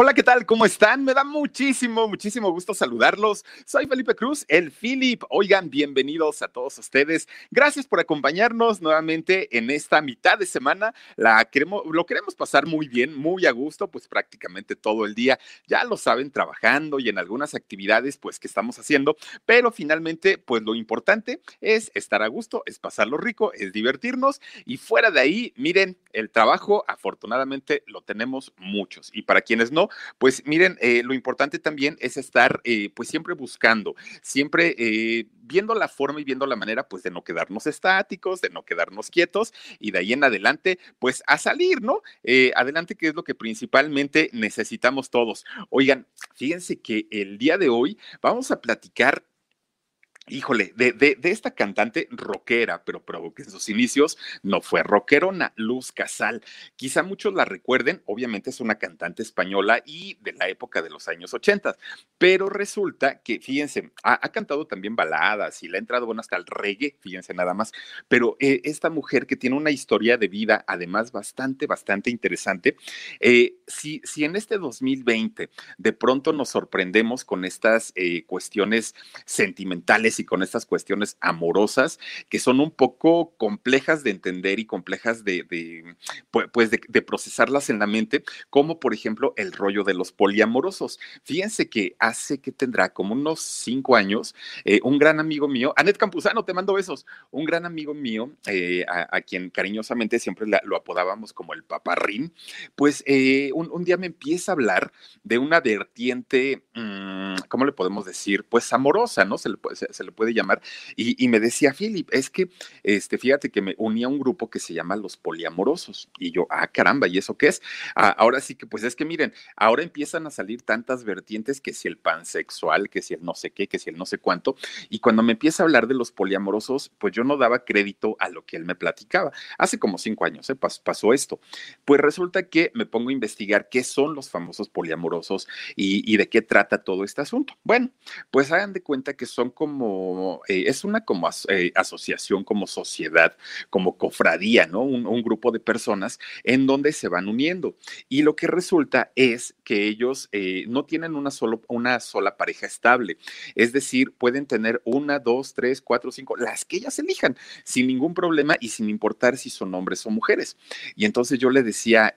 Hola, ¿qué tal? ¿Cómo están? Me da muchísimo, muchísimo gusto saludarlos. Soy Felipe Cruz, el Philip. Oigan, bienvenidos a todos ustedes. Gracias por acompañarnos nuevamente en esta mitad de semana. La queremos, lo queremos pasar muy bien, muy a gusto, pues prácticamente todo el día. Ya lo saben, trabajando y en algunas actividades, pues que estamos haciendo. Pero finalmente, pues lo importante es estar a gusto, es pasarlo rico, es divertirnos. Y fuera de ahí, miren, el trabajo, afortunadamente, lo tenemos muchos. Y para quienes no, pues miren, eh, lo importante también es estar eh, pues siempre buscando, siempre eh, viendo la forma y viendo la manera pues de no quedarnos estáticos, de no quedarnos quietos y de ahí en adelante pues a salir, ¿no? adelante que es lo que principalmente necesitamos todos. Oigan, fíjense que el día de hoy vamos a platicar Híjole, de, de, esta cantante rockera, pero, pero que en sus inicios no fue rockerona, Luz Casal. Quizá muchos la recuerden, obviamente es una cantante española y de la época de los años 80, pero resulta que, fíjense, ha, cantado también baladas y le ha entrado bueno hasta el reggae, fíjense nada más, pero eh, esta mujer que tiene una historia de vida además bastante, bastante interesante, eh, si, en este 2020 de pronto nos sorprendemos con estas eh, cuestiones sentimentales, y con estas cuestiones amorosas que son un poco complejas de entender y complejas de, pues de, procesarlas en la mente, como por ejemplo el rollo de los poliamorosos. Fíjense que hace que tendrá como unos cinco años, eh, un gran amigo mío, Anet Campuzano, te mando besos, un gran amigo mío, eh, a, quien cariñosamente siempre lo apodábamos como el paparrín, pues eh, un, día me empieza a hablar de una vertiente, mm, ¿cómo le podemos decir? Pues amorosa, ¿no? Se le, se le puede llamar, y, me decía, Philip, es que, este, fíjate que me unía a un grupo que se llama Los Poliamorosos, y yo, ah, caramba, ¿y eso qué es? Ah, ahora sí que, pues es que miren, ahora empiezan a salir tantas vertientes que si el pansexual, que si el no sé qué, que si el no sé cuánto, y cuando me empieza a hablar de los poliamorosos, pues yo no daba crédito a lo que él me platicaba. Hace como cinco años ¿eh? pasó esto. Pues resulta que me pongo a investigar qué son los famosos poliamorosos y, y de qué trata todo este asunto. Bueno, pues hagan de cuenta que son como eh, es una como eh, asociación, como sociedad, como cofradía, ¿no? Un, grupo de personas en donde se van uniendo. Y lo que resulta es que ellos eh, no tienen una, solo, una sola pareja estable. Es decir, pueden tener una, dos, tres, cuatro, cinco, las que ellas elijan, sin ningún problema y sin importar si son hombres o mujeres. Y entonces yo le decía,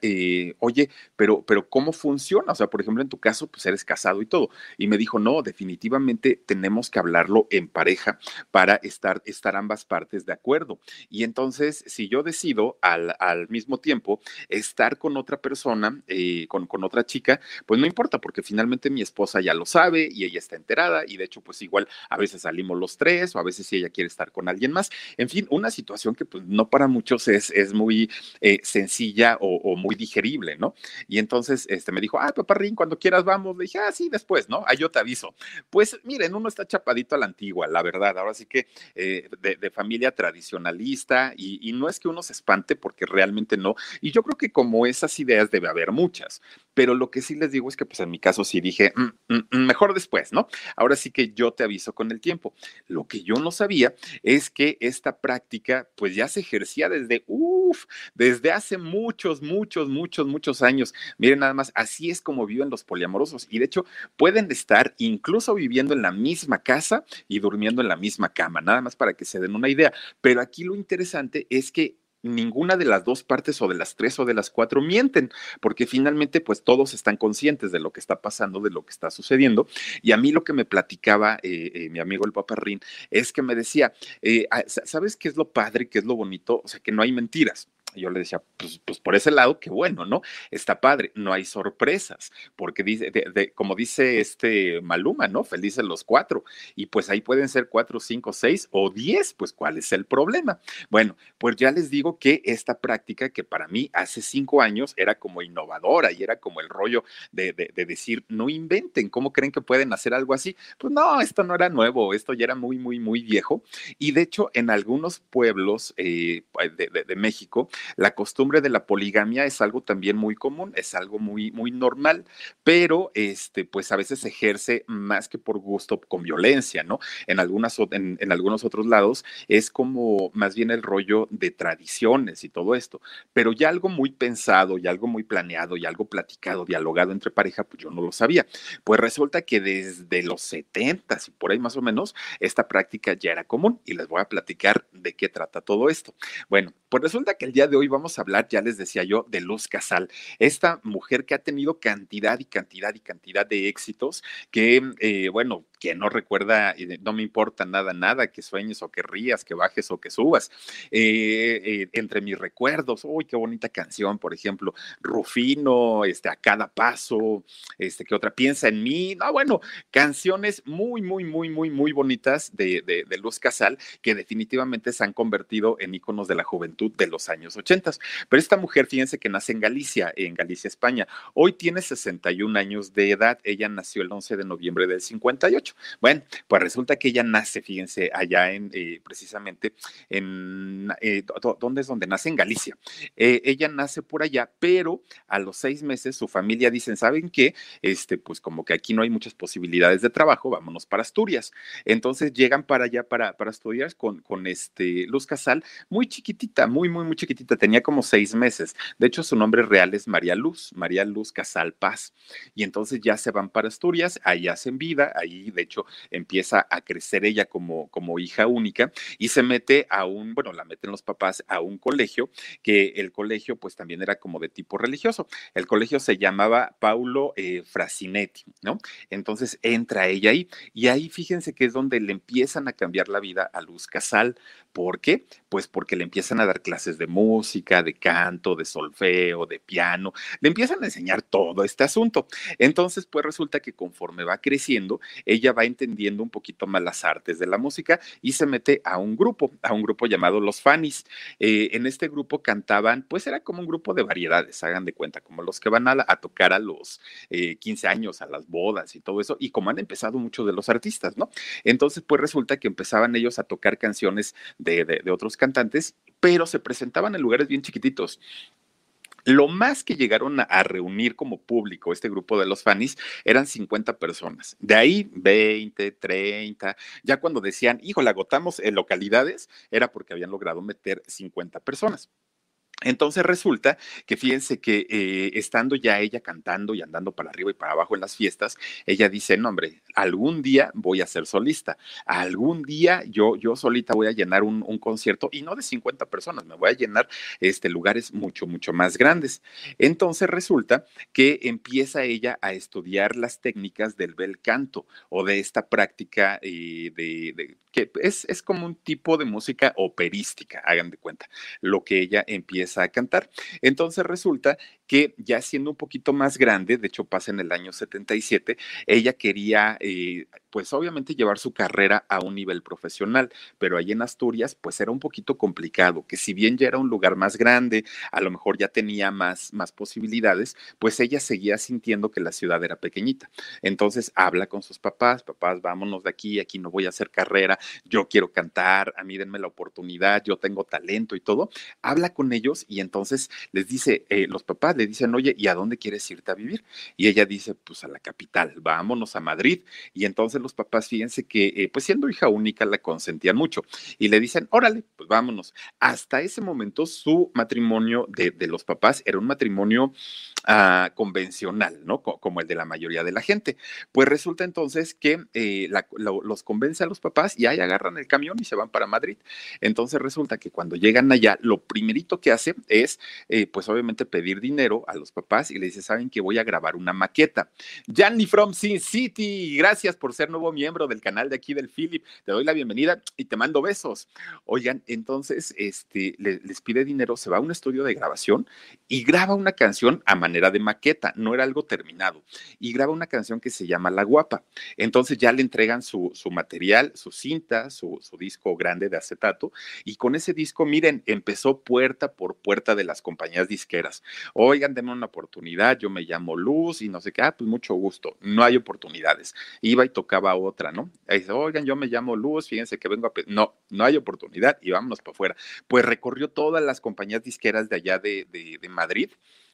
oye, pero, pero ¿cómo funciona? O sea, por ejemplo, en tu caso, pues eres casado y todo. Y me dijo, no, definitivamente tenemos que hablarlo pareja para estar, estar ambas partes de acuerdo. Y entonces, si yo decido al, al mismo tiempo estar con otra persona, eh, con, con otra chica, pues no importa, porque finalmente mi esposa ya lo sabe y ella está enterada y de hecho, pues igual a veces salimos los tres o a veces si ella quiere estar con alguien más. En fin, una situación que pues no para muchos es, es muy eh, sencilla o, muy digerible, ¿no? Y entonces este, me dijo, ah, paparrín, cuando quieras vamos. Le dije, ah, sí, después, ¿no? Ahí yo te aviso. Pues miren, uno está chapadito a la la verdad. Ahora sí que eh, de, familia tradicionalista y, no es que uno se espante porque realmente no. Y yo creo que como esas ideas debe haber muchas, pero lo que sí les digo es que pues en mi caso sí dije, mm, mm, mm, mejor después, ¿no? Ahora sí que yo te aviso con el tiempo. Lo que yo no sabía es que esta práctica pues ya se ejercía desde, uff, desde hace muchos, muchos, muchos, muchos años. Miren nada más, así es como viven los poliamorosos y de hecho pueden estar incluso viviendo en la misma casa y durmiendo en la misma cama, nada más para que se den una idea. Pero aquí lo interesante es que ninguna de las dos partes o de las tres o de las cuatro mienten, porque finalmente pues todos están conscientes de lo que está pasando, de lo que está sucediendo. Y a mí lo que me platicaba eh, eh, mi amigo el paparrín es que me decía, eh, ah, ¿sabes qué es lo padre, qué es lo bonito? O sea, que no hay mentiras yo le decía, pues, pues, por ese lado, qué bueno, ¿no? Está padre, no hay sorpresas, porque dice, como dice este Maluma, ¿no? Felices los cuatro, y pues ahí pueden ser cuatro, cinco, seis o diez, pues ¿cuál es el problema? Bueno, pues ya les digo que esta práctica que para mí hace cinco años era como innovadora y era como el rollo de, de decir, no inventen, ¿cómo creen que pueden hacer algo así? Pues no, esto no era nuevo, esto ya era muy, muy, muy viejo, y de hecho en algunos pueblos eh, de, de México, la costumbre de la poligamia es algo también muy común, es algo muy, muy normal, pero este, pues a veces se ejerce más que por gusto con violencia, ¿no? En, algunas, en, en algunos otros lados es como más bien el rollo de tradiciones y todo esto, pero ya algo muy pensado y algo muy planeado y algo platicado, dialogado entre pareja, pues yo no lo sabía. Pues resulta que desde los 70 y por ahí más o menos, esta práctica ya era común y les voy a platicar de qué trata todo esto. Bueno, pues resulta que el día de hoy vamos a hablar, ya les decía yo, de Luz Casal, esta mujer que ha tenido cantidad y cantidad y cantidad de éxitos, que, eh, bueno, quien no recuerda, no me importa nada, nada, que sueñes o que rías, que bajes o que subas. Eh, eh, entre mis recuerdos, uy, qué bonita canción, por ejemplo, Rufino, este, a cada paso, este, que otra piensa en mí. No, bueno, canciones muy, muy, muy, muy, muy bonitas de, de, de Luz Casal, que definitivamente se han convertido en íconos de la juventud de los años 80. Pero esta mujer, fíjense que nace en Galicia, en Galicia, España. Hoy tiene 61 años de edad. Ella nació el 11 de noviembre del 58. Bueno, pues resulta que ella nace, fíjense, allá en, eh, precisamente, en, eh, ¿dónde es donde nace? En Galicia. Eh, ella nace por allá, pero a los seis meses su familia dicen, ¿saben qué? Este, pues como que aquí no hay muchas posibilidades de trabajo, vámonos para Asturias. Entonces llegan para allá para, para estudiar con, con este Luz Casal, muy chiquitita, muy, muy, muy chiquitita, tenía como seis meses. De hecho, su nombre real es María Luz, María Luz Casal Paz. Y entonces ya se van para Asturias, ahí hacen vida, ahí de hecho empieza a crecer ella como, como hija única y se mete a un, bueno, la meten los papás a un colegio, que el colegio pues también era como de tipo religioso. El colegio se llamaba Paulo eh, Frasinetti, ¿no? Entonces entra ella ahí y ahí fíjense que es donde le empiezan a cambiar la vida a Luz Casal. ¿Por qué? Pues porque le empiezan a dar clases de música, de canto, de solfeo, de piano, le empiezan a enseñar todo este asunto. Entonces, pues resulta que conforme va creciendo, ella va entendiendo un poquito más las artes de la música y se mete a un grupo, a un grupo llamado Los Fanis. Eh, en este grupo cantaban, pues era como un grupo de variedades, hagan de cuenta, como los que van a, a tocar a los eh, 15 años, a las bodas y todo eso, y como han empezado muchos de los artistas, ¿no? Entonces, pues resulta que empezaban ellos a tocar canciones de, otros cantantes, pero se presentaban en lugares bien chiquititos. Lo más que llegaron a, reunir como público este grupo de los fanis eran 50 personas. De ahí 20, 30. Ya cuando decían, hijo, la agotamos en localidades, era porque habían logrado meter 50 personas. Entonces resulta que fíjense que eh, estando ya ella cantando y andando para arriba y para abajo en las fiestas, ella dice, no hombre, algún día voy a ser solista, algún día yo, yo solita voy a llenar un, un concierto y no de 50 personas, me voy a llenar este, lugares mucho, mucho más grandes. Entonces resulta que empieza ella a estudiar las técnicas del bel canto o de esta práctica eh, de, de, que es, es como un tipo de música operística, hagan de cuenta, lo que ella empieza a cantar. Entonces resulta que ya siendo un poquito más grande, de hecho pasa en el año 77, ella quería, eh, pues obviamente llevar su carrera a un nivel profesional, pero ahí en Asturias, pues era un poquito complicado, que si bien ya era un lugar más grande, a lo mejor ya tenía más, más posibilidades, pues ella seguía sintiendo que la ciudad era pequeñita. Entonces habla con sus papás, papás, vámonos de aquí, aquí no voy a hacer carrera, yo quiero cantar, a mí denme la oportunidad, yo tengo talento y todo. Habla con ellos y entonces les dice, eh, los papás, le dicen, oye, ¿y a dónde quieres irte a vivir? Y ella dice, pues a la capital, vámonos a Madrid. Y entonces los papás, fíjense que, eh, pues siendo hija única, la consentían mucho. Y le dicen, órale, pues vámonos. Hasta ese momento su matrimonio de, de los papás era un matrimonio ah, convencional, ¿no? como el de la mayoría de la gente. Pues resulta entonces que eh, los convence a los papás y ahí agarran el camión y se van para Madrid. Entonces resulta que cuando llegan allá, lo primerito que hace es, eh, pues obviamente pedir dinero a los papás y le dice, saben que voy a grabar una maqueta. Janny from Sin City, gracias por ser nuevo miembro del canal de aquí del Philip. Te doy la bienvenida y te mando besos. Oigan, entonces este, les pide dinero, se va a un estudio de grabación y graba una canción a manera de maqueta, no era algo terminado. Y graba una canción que se llama La Guapa. Entonces ya le entregan su, su material, su cinta, su, su disco grande de acetato. Y con ese disco, miren, empezó puerta por puerta de las compañías disqueras. Oigan, denme una oportunidad, yo me llamo Luz y no sé qué, ah, pues mucho gusto, no hay oportunidades. Iba y tocaba otra, ¿no? dice, oigan, yo me llamo Luz, fíjense que vengo a... No, no hay oportunidad y vámonos para afuera. Pues recorrió todas las compañías disqueras de allá de, de, de Madrid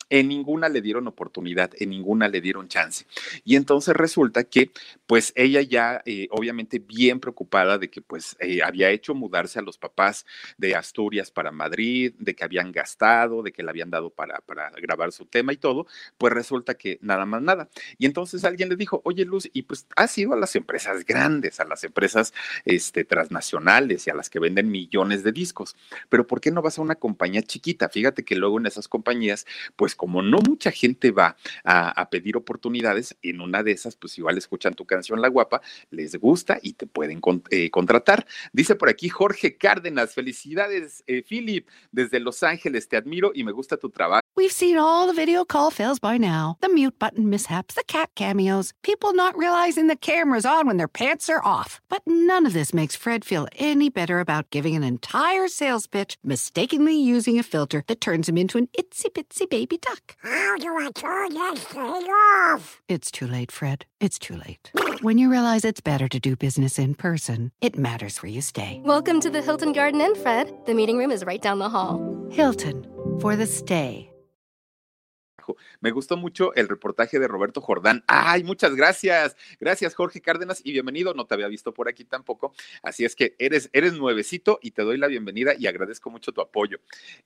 en ninguna le dieron oportunidad, en ninguna le dieron chance. Y entonces resulta que, pues ella ya, eh, obviamente bien preocupada de que pues eh, había hecho mudarse a los papás de Asturias para Madrid, de que habían gastado, de que le habían dado para, grabar su tema y todo, pues resulta que nada más nada. Y entonces alguien le dijo, oye Luz, y pues has ido a las empresas grandes, a las empresas este, transnacionales y a las que venden millones de discos, pero ¿por qué no vas a una compañía chiquita? Fíjate que luego en esas compañías, pues como no mucha gente va a, pedir oportunidades, en una de esas, pues igual escuchan tu canción La Guapa, les gusta y te pueden eh, contratar. Dice por aquí Jorge Cárdenas, felicidades, eh, Philip, desde Los Ángeles, te admiro y me gusta tu trabajo. We've seen all the video call fails by now the mute button mishaps, the cat cameos, people not realizing the camera's on when their pants are off. But none of this makes Fred feel any better about giving an entire sales pitch, mistakenly using a filter that turns him into an itsy bitsy baby duck. How do I turn this thing off? It's too late, Fred. It's too late. when you realize it's better to do business in person, it matters where you stay. Welcome to the Hilton Garden Inn, Fred. The meeting room is right down the hall. Hilton, for the stay. Me gustó mucho el reportaje de Roberto Jordán. Ay, muchas gracias. Gracias, Jorge Cárdenas, y bienvenido. No te había visto por aquí tampoco. Así es que eres, eres nuevecito y te doy la bienvenida y agradezco mucho tu apoyo.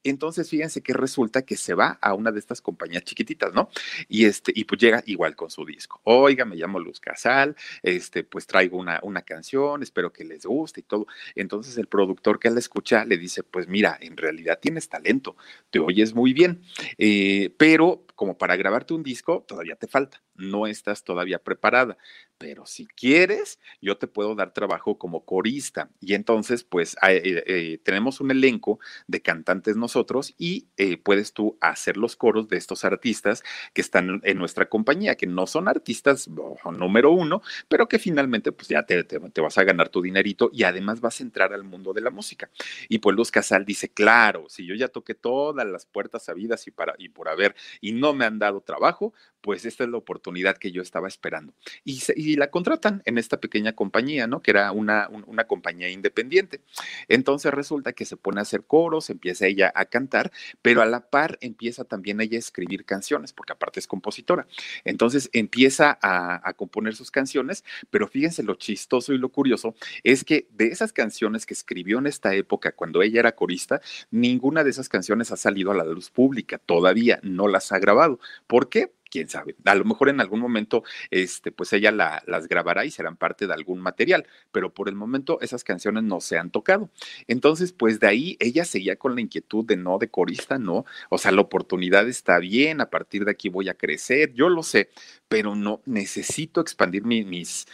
Entonces, fíjense que resulta que se va a una de estas compañías chiquititas, ¿no? Y este, y pues llega igual con su disco. Oiga, me llamo Luz Casal, este, pues traigo una, una canción, espero que les guste y todo. Entonces el productor que la escucha le dice, pues mira, en realidad tienes talento, te oyes muy bien, eh, pero como para grabarte un disco, todavía te falta, no estás todavía preparada pero si quieres, yo te puedo dar trabajo como corista. Y entonces, pues, eh, eh, tenemos un elenco de cantantes nosotros y eh, puedes tú hacer los coros de estos artistas que están en nuestra compañía, que no son artistas número uno, pero que finalmente, pues, ya te, te, vas a ganar tu dinerito y además vas a entrar al mundo de la música. Y pues Luz Casal dice, claro, si yo ya toqué todas las puertas sabidas y, para, y por haber y no me han dado trabajo, pues esta es la oportunidad que yo estaba esperando. Y, y la contratan en esta pequeña compañía, ¿no? Que era una, una compañía independiente. Entonces resulta que se pone a hacer coros, empieza ella a cantar, pero a la par empieza también ella a escribir canciones, porque aparte es compositora. Entonces empieza a, a componer sus canciones, pero fíjense lo chistoso y lo curioso es que de esas canciones que escribió en esta época, cuando ella era corista, ninguna de esas canciones ha salido a la luz pública, todavía no las ha grabado. ¿Por qué? quién sabe. A lo mejor en algún momento, este, pues ella las grabará y serán parte de algún material, pero por el momento esas canciones no se han tocado. Entonces, pues de ahí ella seguía con la inquietud de no, de corista, no. O sea, la oportunidad está bien, a partir de aquí voy a crecer, yo lo sé, pero no necesito expandir mis,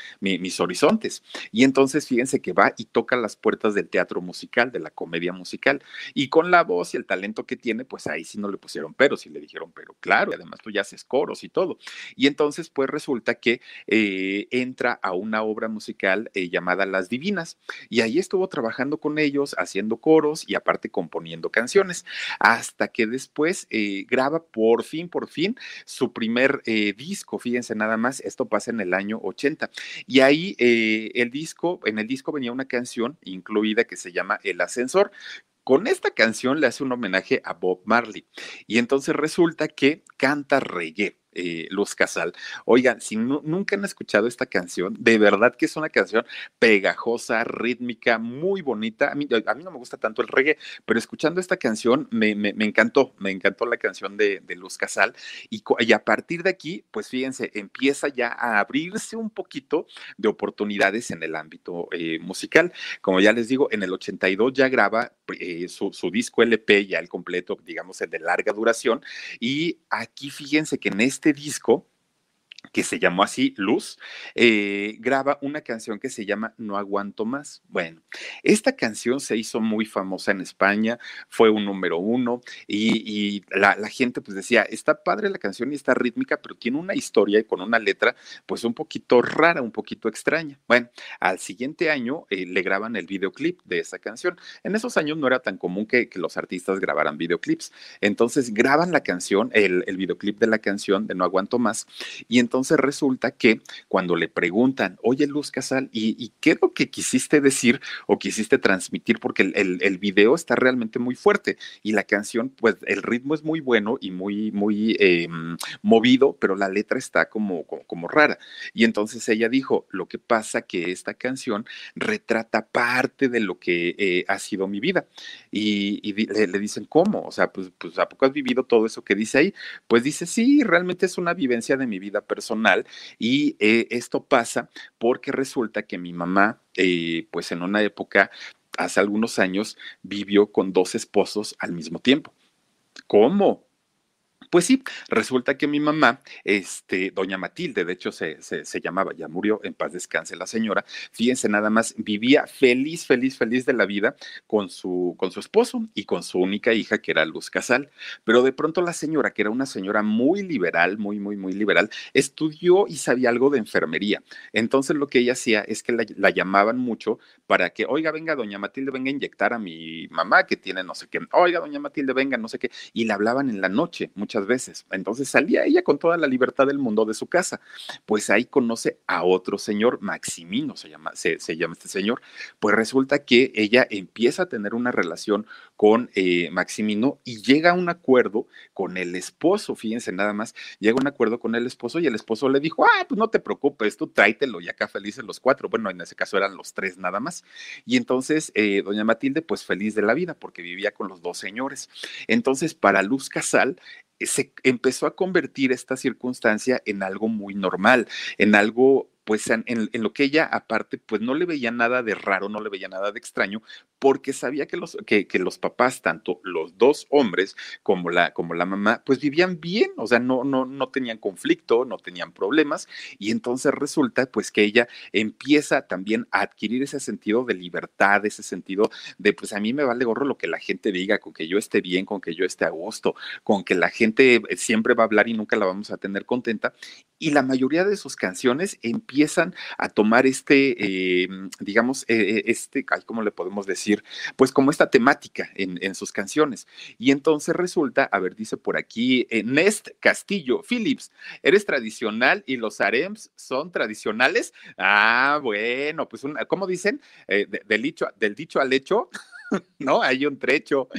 horizontes. Y entonces, fíjense que va y toca las puertas del teatro musical, de la comedia musical, y con la voz y el talento que tiene, pues ahí sí no le pusieron pero, sí le dijeron, pero claro, además tú ya haces coro y todo. Y entonces, pues resulta que eh, entra a una obra musical eh, llamada Las Divinas. Y ahí estuvo trabajando con ellos, haciendo coros y aparte componiendo canciones, hasta que después eh, graba por fin, por fin, su primer disco. Fíjense nada más, esto pasa en el año 80. Y ahí el disco, en el disco venía una canción incluida que se llama El Ascensor, con esta canción le hace un homenaje a Bob Marley. Y entonces resulta que canta reggae eh, Luz Casal. Oigan, si nunca han escuchado esta canción, de verdad que es una canción pegajosa, rítmica, muy bonita. A mí, no me gusta tanto el reggae, pero escuchando esta canción me, me, encantó, me encantó la canción de, Luz Casal. Y, y, a partir de aquí, pues fíjense, empieza ya a abrirse un poquito de oportunidades en el ámbito eh, musical. Como ya les digo, en el 82 ya graba eh, su, su disco LP, ya el completo, digamos, el de larga duración. Y aquí fíjense que en este disco, que se llamó así, Luz, eh, graba una canción que se llama No aguanto más. Bueno, esta canción se hizo muy famosa en España, fue un número uno y, la, gente pues decía, está padre la canción y está rítmica, pero tiene una historia y con una letra pues un poquito rara, un poquito extraña. Bueno, al siguiente año eh, le graban el videoclip de esa canción. En esos años no era tan común que, los artistas grabaran videoclips. Entonces graban la canción, el, el videoclip de la canción de No aguanto más y entonces entonces resulta que cuando le preguntan, oye Luz Casal, ¿y, qué es lo que quisiste decir o quisiste transmitir? Porque el, video está realmente muy fuerte y la canción, pues el ritmo es muy bueno y muy, muy em, movido, pero la letra está como, como, rara. Y entonces ella dijo, lo que pasa que esta canción retrata parte de lo que eh, ha sido mi vida. Y, le, le, dicen, ¿cómo? O sea, pues, pues ¿a poco has vivido todo eso que dice ahí? Pues dice, sí, realmente es una vivencia de mi vida personal y eh, esto pasa porque resulta que mi mamá, eh, pues en una época, hace algunos años, vivió con dos esposos al mismo tiempo. ¿Cómo? Pues sí, resulta que mi mamá, este, doña Matilde, de hecho se, se, llamaba, ya murió, en paz descanse la señora, fíjense nada más, vivía feliz, feliz, feliz de la vida con su, con su esposo y con su única hija, que era Luz Casal. Pero de pronto la señora, que era una señora muy liberal, muy, muy, muy liberal, estudió y sabía algo de enfermería. Entonces lo que ella hacía es que la, la llamaban mucho para que, oiga, venga, doña Matilde, venga a inyectar a mi mamá que tiene no sé qué, oiga, doña Matilde, venga, no sé qué, y le hablaban en la noche muchas veces. Entonces salía ella con toda la libertad del mundo de su casa. Pues ahí conoce a otro señor, Maximino se llama, se, llama este señor. Pues resulta que ella empieza a tener una relación con eh, Maximino y llega a un acuerdo con el esposo, fíjense nada más, llega a un acuerdo con el esposo y el esposo le dijo, ah, pues no te preocupes, tú tráetelo y acá felices los cuatro. Bueno, en ese caso eran los tres nada más. Y entonces eh, doña Matilde, pues feliz de la vida porque vivía con los dos señores. Entonces, para Luz Casal, se empezó a convertir esta circunstancia en algo muy normal, en algo pues en, lo que ella aparte, pues no le veía nada de raro, no le veía nada de extraño, porque sabía que los, que, los papás, tanto los dos hombres como la, como la mamá, pues vivían bien, o sea, no, no, no tenían conflicto, no tenían problemas, y entonces resulta pues que ella empieza también a adquirir ese sentido de libertad, ese sentido de pues a mí me vale gorro lo que la gente diga, con que yo esté bien, con que yo esté a gusto, con que la gente siempre va a hablar y nunca la vamos a tener contenta, y la mayoría de sus canciones empiezan a tomar este, eh, digamos, eh, eh, este, ¿cómo le podemos decir? Pues como esta temática en, sus canciones. Y entonces resulta, a ver, dice por aquí, Nest Castillo, Phillips, ¿eres tradicional y los harems son tradicionales? Ah, bueno, pues, ¿cómo dicen? dicho, del dicho al hecho. ¿no? Hay un trecho.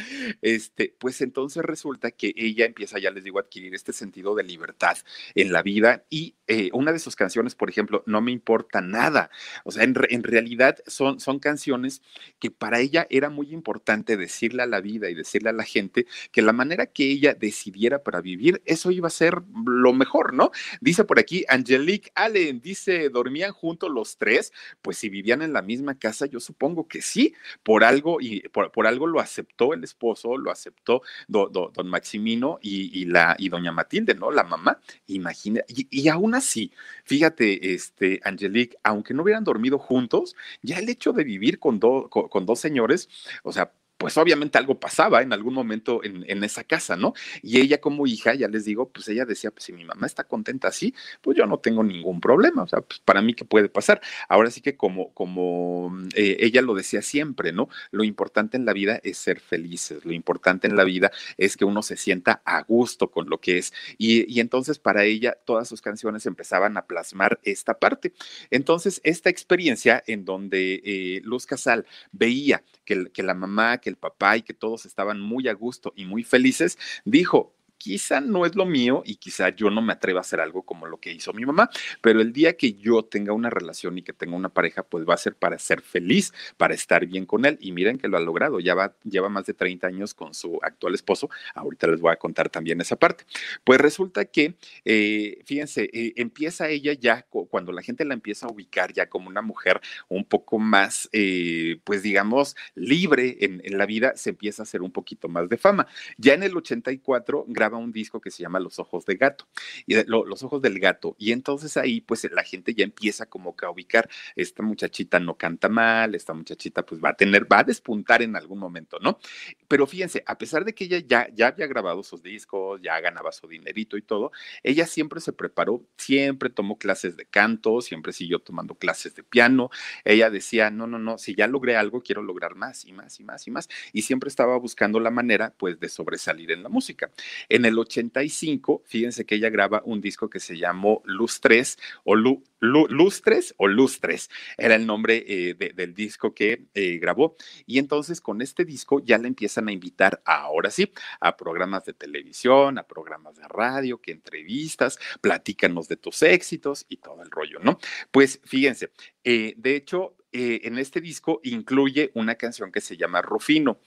Este, pues entonces resulta que ella empieza, ya les digo, a adquirir este sentido de libertad en la vida y eh, una de sus canciones, por ejemplo, No me importa nada. O sea, en, en, realidad son, son canciones que para ella era muy importante decirle a la vida y decirle a la gente que la manera que ella decidiera para vivir, eso iba a ser lo mejor, ¿no? Dice por aquí Angelique Allen, dice, ¿dormían juntos los tres? Pues si vivían en la misma casa, yo supongo que sí, por algo por, algo lo aceptó el esposo, lo aceptó don Maximino y, la, y doña Matilde, ¿no? La mamá, imagina, y, aún así, fíjate, este, Angelique, aunque no hubieran dormido juntos, ya el hecho de vivir con, con dos señores, o sea, pues obviamente algo pasaba en algún momento en, esa casa, ¿no? Y ella como hija, ya les digo, pues ella decía, pues si mi mamá está contenta así, pues yo no tengo ningún problema, o sea, pues para mí qué puede pasar. Ahora sí que como, como eh, ella lo decía siempre, ¿no? Lo importante en la vida es ser felices, lo importante en la vida es que uno se sienta a gusto con lo que es. Y, entonces para ella todas sus canciones empezaban a plasmar esta parte. Entonces, esta experiencia en donde eh, Luz Casal veía que, que la mamá, que el papá y que todos estaban muy a gusto y muy felices, dijo, quizá no es lo mío y quizá yo no me atreva a hacer algo como lo que hizo mi mamá, pero el día que yo tenga una relación y que tenga una pareja, pues va a ser para ser feliz, para estar bien con él. Y miren que lo ha logrado, ya va, lleva más de 30 años con su actual esposo. Ahorita les voy a contar también esa parte. Pues resulta que, eh, fíjense, eh, empieza ella ya, cuando la gente la empieza a ubicar ya como una mujer un poco más, eh, pues digamos, libre en, la vida, se empieza a hacer un poquito más de fama. Ya en el 84 graba un disco que se llama Los Ojos de Gato, y Los Ojos del Gato, y entonces ahí pues la gente ya empieza como que a ubicar, esta muchachita no canta mal, esta muchachita pues va a tener, va a despuntar en algún momento, ¿no? Pero fíjense, a pesar de que ella ya, ya había grabado sus discos, ya ganaba su dinerito y todo, ella siempre se preparó, siempre tomó clases de canto, siempre siguió tomando clases de piano, ella decía, no, no, no, si ya logré algo, quiero lograr más y más y más y más, y siempre estaba buscando la manera pues de sobresalir en la música. En el 85, fíjense que ella graba un disco que se llamó Luz 3 o Lu, Lustres o Lustres, era el nombre eh, del disco que eh, grabó. Y entonces con este disco ya le empiezan a invitar, ahora sí, a programas de televisión, a programas de radio, que entrevistas, platícanos de tus éxitos y todo el rollo, ¿no? Pues fíjense, eh, de hecho, en este disco incluye una canción que se llama Rufino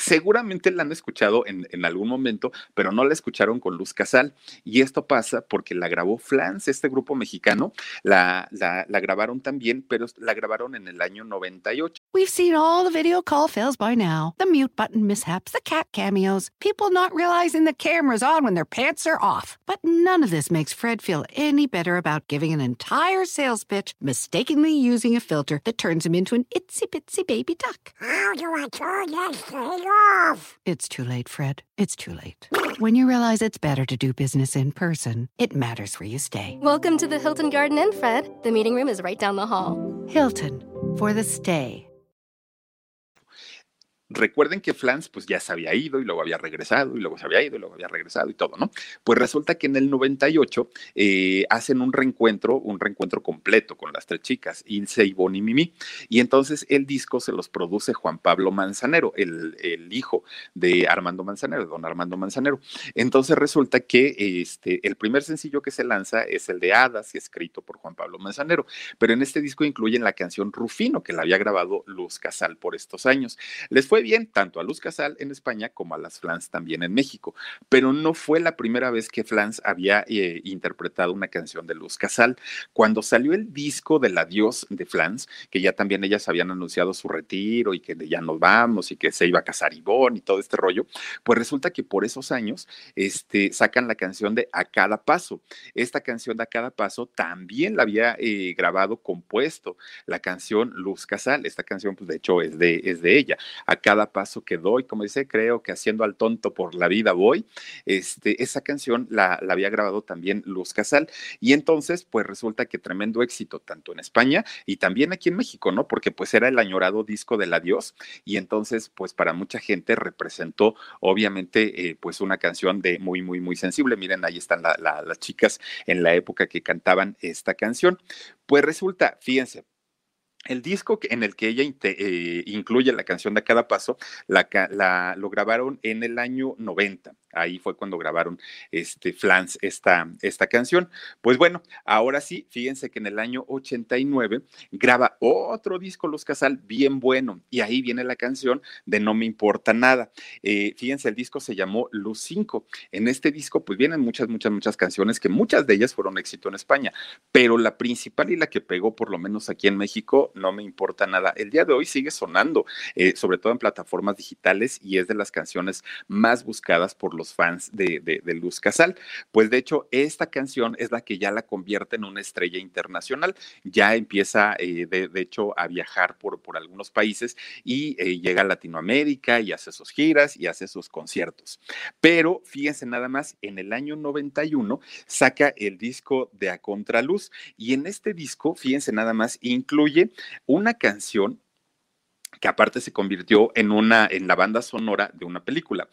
seguramente la han escuchado en, en, algún momento, pero no la escucharon con Luz Casal. Y esto pasa porque la grabó Flans, este grupo mexicano, la, la, la grabaron también, pero la grabaron en el año 98. We've seen all the video call fails by now. The mute button mishaps, the cat cameos, people not realizing the camera's on when their pants are off. But none of this makes Fred feel any better about giving an entire sales pitch, mistakenly using a filter that turns him into an itsy bitsy baby duck. How do I turn that thing off? It's too late, Fred. It's too late. when you realize it's better to do business in person, it matters where you stay. Welcome to the Hilton Garden Inn, Fred. The meeting room is right down the hall. Hilton, for the stay. Recuerden que Flans pues ya se había ido y luego había regresado y luego se había ido y luego había regresado y todo, ¿no? Pues resulta que en el 98 eh, hacen un reencuentro, un reencuentro completo con las tres chicas, Ilse, Ivonne y Mimi. Y entonces el disco se los produce Juan Pablo Manzanero, el, hijo de Armando Manzanero, don Armando Manzanero. Entonces resulta que este, el primer sencillo que se lanza es el de Hadas, escrito por Juan Pablo Manzanero. Pero en este disco incluyen la canción Rufino, que la había grabado Luz Casal por estos años. Les fue bien tanto a Luz Casal en España como a las Flans también en México, pero no fue la primera vez que Flans había eh, interpretado una canción de Luz Casal. Cuando salió el disco del adiós de Flans, que ya también ellas habían anunciado su retiro y que ya nos vamos y que se iba a casar Ivonne y todo este rollo, pues resulta que por esos años este, sacan la canción de A Cada Paso. Esta canción de A Cada Paso también la había eh, grabado, compuesto la canción Luz Casal. Esta canción, pues de hecho, es de, es de ella. A cada paso que doy, como dice, creo que haciendo al tonto por la vida voy. Este, esa canción la, había grabado también Luz Casal. Y entonces, pues resulta que tremendo éxito, tanto en España y también aquí en México, ¿no? Porque pues era el añorado disco del adiós. Y entonces, pues para mucha gente representó, obviamente, eh, pues una canción de muy, muy, muy sensible. Miren, ahí están la, la, las chicas en la época que cantaban esta canción. Pues resulta, fíjense, el disco en el que ella eh, incluye la canción de cada paso, la, la, lo grabaron en el año 90. Ahí fue cuando grabaron este Flans esta, esta canción. Pues bueno, ahora sí, fíjense que en el año 89 graba otro disco Los Casal bien bueno y ahí viene la canción de No me importa nada. Eh, fíjense, el disco se llamó Luz 5. En este disco pues vienen muchas, muchas, muchas canciones que muchas de ellas fueron éxito en España, pero la principal y la que pegó por lo menos aquí en México, No me importa nada. El día de hoy sigue sonando, eh, sobre todo en plataformas digitales y es de las canciones más buscadas por los fans de, de, Luz Casal. Pues de hecho, esta canción es la que ya la convierte en una estrella internacional. Ya empieza, eh, de, hecho, a viajar por, por algunos países y eh, llega a Latinoamérica y hace sus giras y hace sus conciertos. Pero fíjense nada más, en el año 91 saca el disco de A Contraluz y en este disco, fíjense nada más, incluye una canción que aparte se convirtió en una en la banda sonora de una película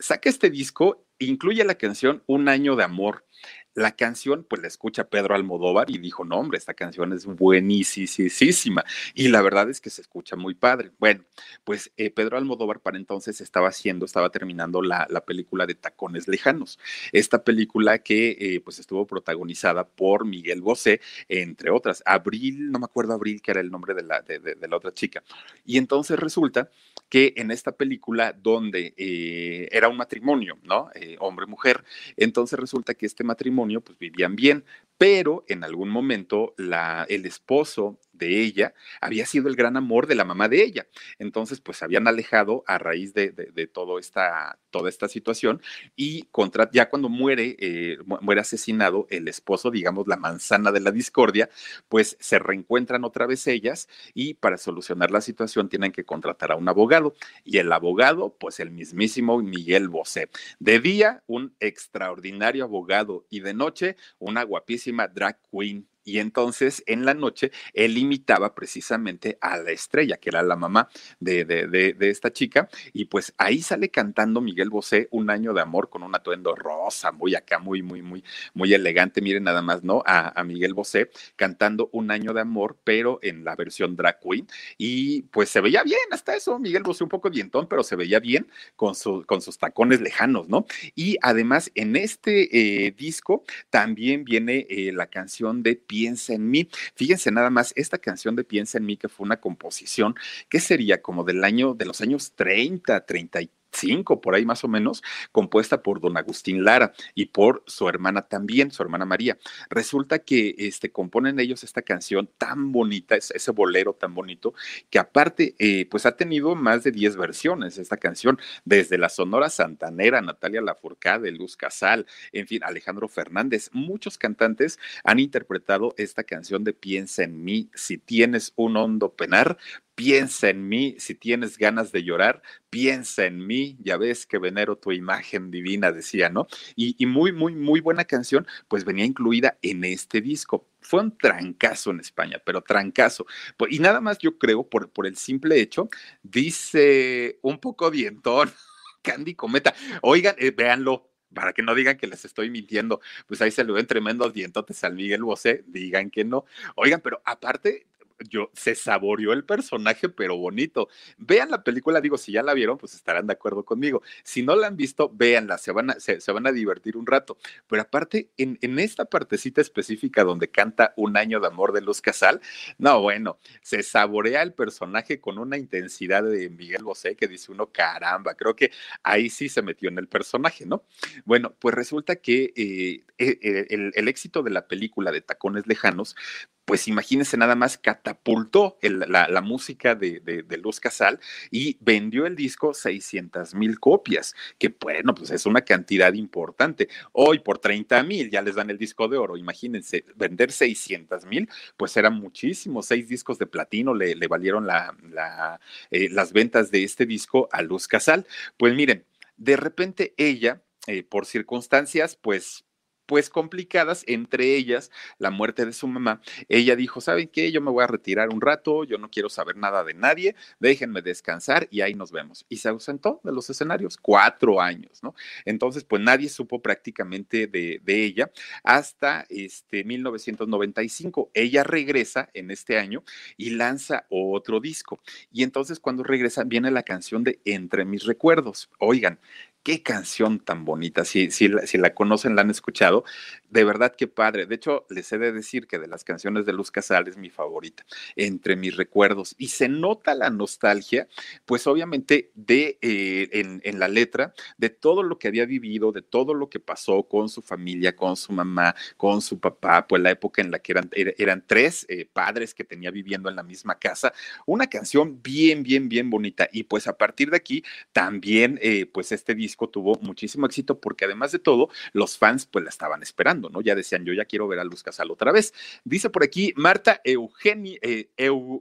saca este disco, incluye la canción Un año de amor. La canción, pues la escucha Pedro Almodóvar y dijo, no, hombre, esta canción es buenísima. Y la verdad es que se escucha muy padre. Bueno, pues eh, Pedro Almodóvar para entonces estaba haciendo, estaba terminando la, película de Tacones Lejanos. Esta película que eh, pues estuvo protagonizada por Miguel Bosé, entre otras. Abril, no me acuerdo Abril, que era el nombre de la, de, la otra chica. Y entonces resulta que en esta película donde eh, era un matrimonio, ¿no? Hombre-mujer, entonces resulta que este matrimonio pues vivían bien, pero en algún momento la, el esposo de ella había sido el gran amor de la mamá de ella. Entonces, pues se habían alejado a raíz de, de, todo esta, toda esta situación y contra, ya cuando muere, eh, muere asesinado el esposo, digamos, la manzana de la discordia, pues se reencuentran otra vez ellas y para solucionar la situación tienen que contratar a un abogado y el abogado, pues el mismísimo Miguel Bosé. De día, un extraordinario abogado y de noche, una guapísima drag queen y entonces en la noche él imitaba precisamente a la estrella, que era la mamá de, de, de, esta chica, y pues ahí sale cantando Miguel Bosé un año de amor con un atuendo rosa, muy acá, muy, muy, muy, muy elegante. Miren nada más, ¿no? A, Miguel Bosé cantando un año de amor, pero en la versión drag queen, y pues se veía bien hasta eso, Miguel Bosé un poco dientón, pero se veía bien con, su, con sus tacones lejanos, ¿no? Y además en este eh, disco también viene eh, la canción de Piensa en mí. Fíjense nada más, esta canción de Piensa en mí, que fue una composición que sería como del año, de los años 30, 33 cinco por ahí más o menos, compuesta por don Agustín Lara y por su hermana también, su hermana María. Resulta que este, componen ellos esta canción tan bonita, ese bolero tan bonito, que aparte, eh, pues ha tenido más de 10 versiones esta canción, desde la Sonora Santanera, Natalia Lafourcade, Luz Casal, en fin, Alejandro Fernández. Muchos cantantes han interpretado esta canción de Piensa en mí, si tienes un hondo penar, piensa en mí, si tienes ganas de llorar, piensa en mí, ya ves que venero tu imagen divina, decía, ¿no? Y, muy, muy, muy buena canción, pues venía incluida en este disco. Fue un trancazo en España, pero trancazo. Y nada más yo creo, por, por el simple hecho, dice un poco dientón, Candy Cometa. Oigan, eh, véanlo, para que no digan que les estoy mintiendo, pues ahí se le ven tremendos dientotes al Miguel Bosé, digan que no. Oigan, pero aparte, yo se saboreó el personaje, pero bonito. Vean la película, digo, si ya la vieron, pues estarán de acuerdo conmigo. Si no la han visto, véanla, se van a, se, van a divertir un rato. Pero aparte, en, en, esta partecita específica donde canta Un año de amor de Luz Casal, no, bueno, se saborea el personaje con una intensidad de Miguel Bosé que dice uno, caramba, creo que ahí sí se metió en el personaje, ¿no? Bueno, pues resulta que eh, eh, el, el éxito de la película de Tacones Lejanos pues imagínense nada más, catapultó la, música de, Luz Casal y vendió el disco 600 mil copias, que bueno, pues es una cantidad importante. Hoy por 30 mil ya les dan el disco de oro, imagínense, vender 600 mil, pues era muchísimo, seis discos de platino le, valieron eh, las ventas de este disco a Luz Casal. Pues miren, de repente ella, eh, por circunstancias, pues pues complicadas, entre ellas la muerte de su mamá. Ella dijo, ¿saben qué? Yo me voy a retirar un rato, yo no quiero saber nada de nadie, déjenme descansar y ahí nos vemos. Y se ausentó de los escenarios, cuatro años, ¿no? Entonces, pues nadie supo prácticamente de, ella hasta este 1995. Ella regresa en este año y lanza otro disco. Y entonces cuando regresa viene la canción de Entre mis recuerdos. Oigan, Qué canción tan bonita. Si, si, si, la conocen, la han escuchado. De verdad, qué padre. De hecho, les he de decir que de las canciones de Luz Casal es mi favorita, entre mis recuerdos. Y se nota la nostalgia, pues obviamente, de eh, en, la letra, de todo lo que había vivido, de todo lo que pasó con su familia, con su mamá, con su papá, pues la época en la que eran, eran tres eh, padres que tenía viviendo en la misma casa. Una canción bien, bien, bien bonita. Y pues a partir de aquí, también, eh, pues este disco tuvo muchísimo éxito porque además de todo, los fans pues la estaban esperando, ¿no? Ya decían, yo ya quiero ver a Luz Casal otra vez. Dice por aquí Marta Eugenia, eh,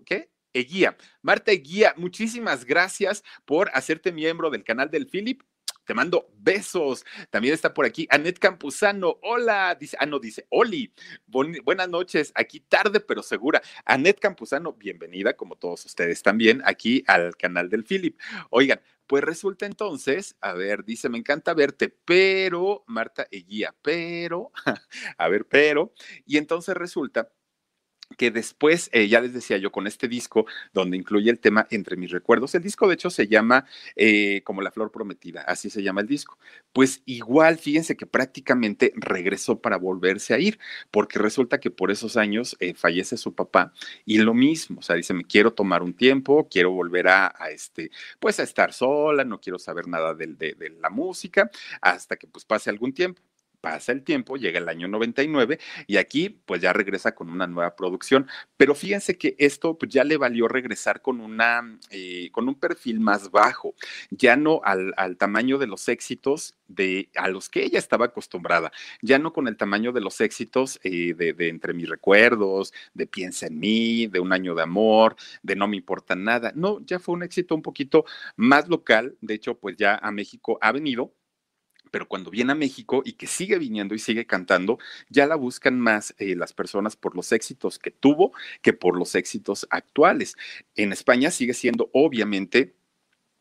¿qué? Eguía. Marta Eguía, muchísimas gracias por hacerte miembro del canal del Philip Te mando besos. También está por aquí Anet Campuzano. Hola, dice, ah, no, dice, Oli. buenas noches, aquí tarde pero segura. Anet Campuzano, bienvenida, como todos ustedes también, aquí al canal del Philip. Oigan, pues resulta entonces, a ver, dice, me encanta verte, pero, Marta Eguía, pero, a ver, pero, y entonces resulta que después, eh, ya les decía yo, con este disco, donde incluye el tema Entre mis recuerdos, el disco de hecho se llama eh, como La Flor Prometida, así se llama el disco. Pues igual, fíjense que prácticamente regresó para volverse a ir, porque resulta que por esos años eh, fallece su papá y lo mismo, o sea, dice, me quiero tomar un tiempo, quiero volver a, este, pues a estar sola, no quiero saber nada de, de la música, hasta que pues pase algún tiempo pasa el tiempo, llega el año 99 y aquí pues ya regresa con una nueva producción. Pero fíjense que esto pues ya le valió regresar con una, eh, con un perfil más bajo, ya no al, al, tamaño de los éxitos de, a los que ella estaba acostumbrada, ya no con el tamaño de los éxitos eh, de, de Entre mis recuerdos, de Piensa en mí, de Un año de amor, de No me importa nada. No, ya fue un éxito un poquito más local. De hecho, pues ya a México ha venido pero cuando viene a México y que sigue viniendo y sigue cantando, ya la buscan más eh, las personas por los éxitos que tuvo que por los éxitos actuales. En España sigue siendo obviamente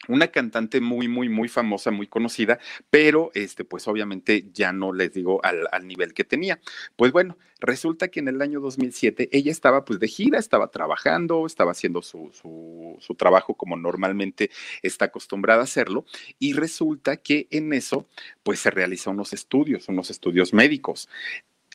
una cantante muy, muy, muy famosa, muy conocida, pero este, pues obviamente ya no les digo al, al, nivel que tenía. Pues bueno, resulta que en el año 2007 ella estaba pues de gira, estaba trabajando, estaba haciendo su, su, su trabajo como normalmente está acostumbrada a hacerlo, y resulta que en eso pues se realizan unos estudios, unos estudios médicos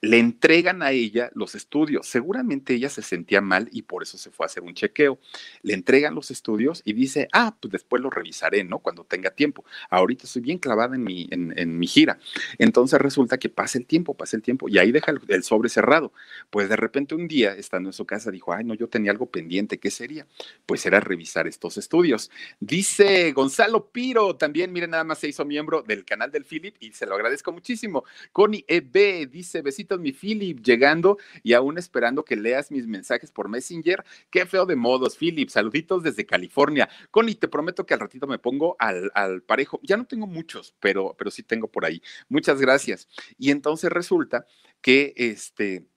le entregan a ella los estudios. Seguramente ella se sentía mal y por eso se fue a hacer un chequeo. Le entregan los estudios y dice, ah, pues después lo revisaré, ¿no? Cuando tenga tiempo. Ahorita estoy bien clavada en mi, en, mi gira. Entonces resulta que pasa el tiempo, pasa el tiempo y ahí deja el, el, sobre cerrado. Pues de repente un día, estando en su casa, dijo, ay, no, yo tenía algo pendiente. ¿Qué sería? Pues era revisar estos estudios. Dice Gonzalo Piro, también, miren, nada más se hizo miembro del canal del Philip y se lo agradezco muchísimo. Connie EB dice, mi Philip, llegando y aún esperando que leas mis mensajes por Messenger. Qué feo de modos, Philip. Saluditos desde California. Connie, te prometo que al ratito me pongo al, al parejo. Ya no tengo muchos, pero, pero sí tengo por ahí. Muchas gracias. Y entonces resulta que este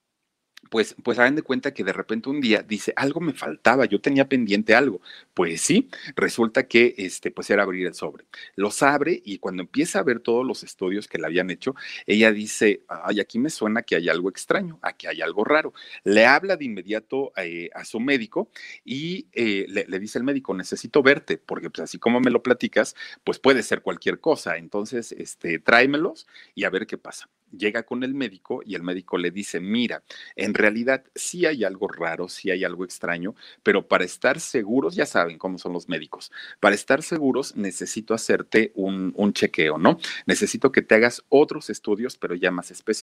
pues, pues hagan de cuenta que de repente un día dice, algo me faltaba, yo tenía pendiente algo. Pues sí, resulta que este, pues era abrir el sobre. Los abre y cuando empieza a ver todos los estudios que le habían hecho, ella dice, ay, aquí me suena que hay algo extraño, aquí hay algo raro. Le habla de inmediato eh, a su médico y eh, le, le, dice el médico, necesito verte, porque pues así como me lo platicas, pues puede ser cualquier cosa. Entonces, este, tráemelos y a ver qué pasa llega con el médico y el médico le dice, mira, en realidad sí hay algo raro, sí hay algo extraño, pero para estar seguros, ya saben cómo son los médicos, para estar seguros necesito hacerte un, un chequeo, ¿no? Necesito que te hagas otros estudios, pero ya más específicos.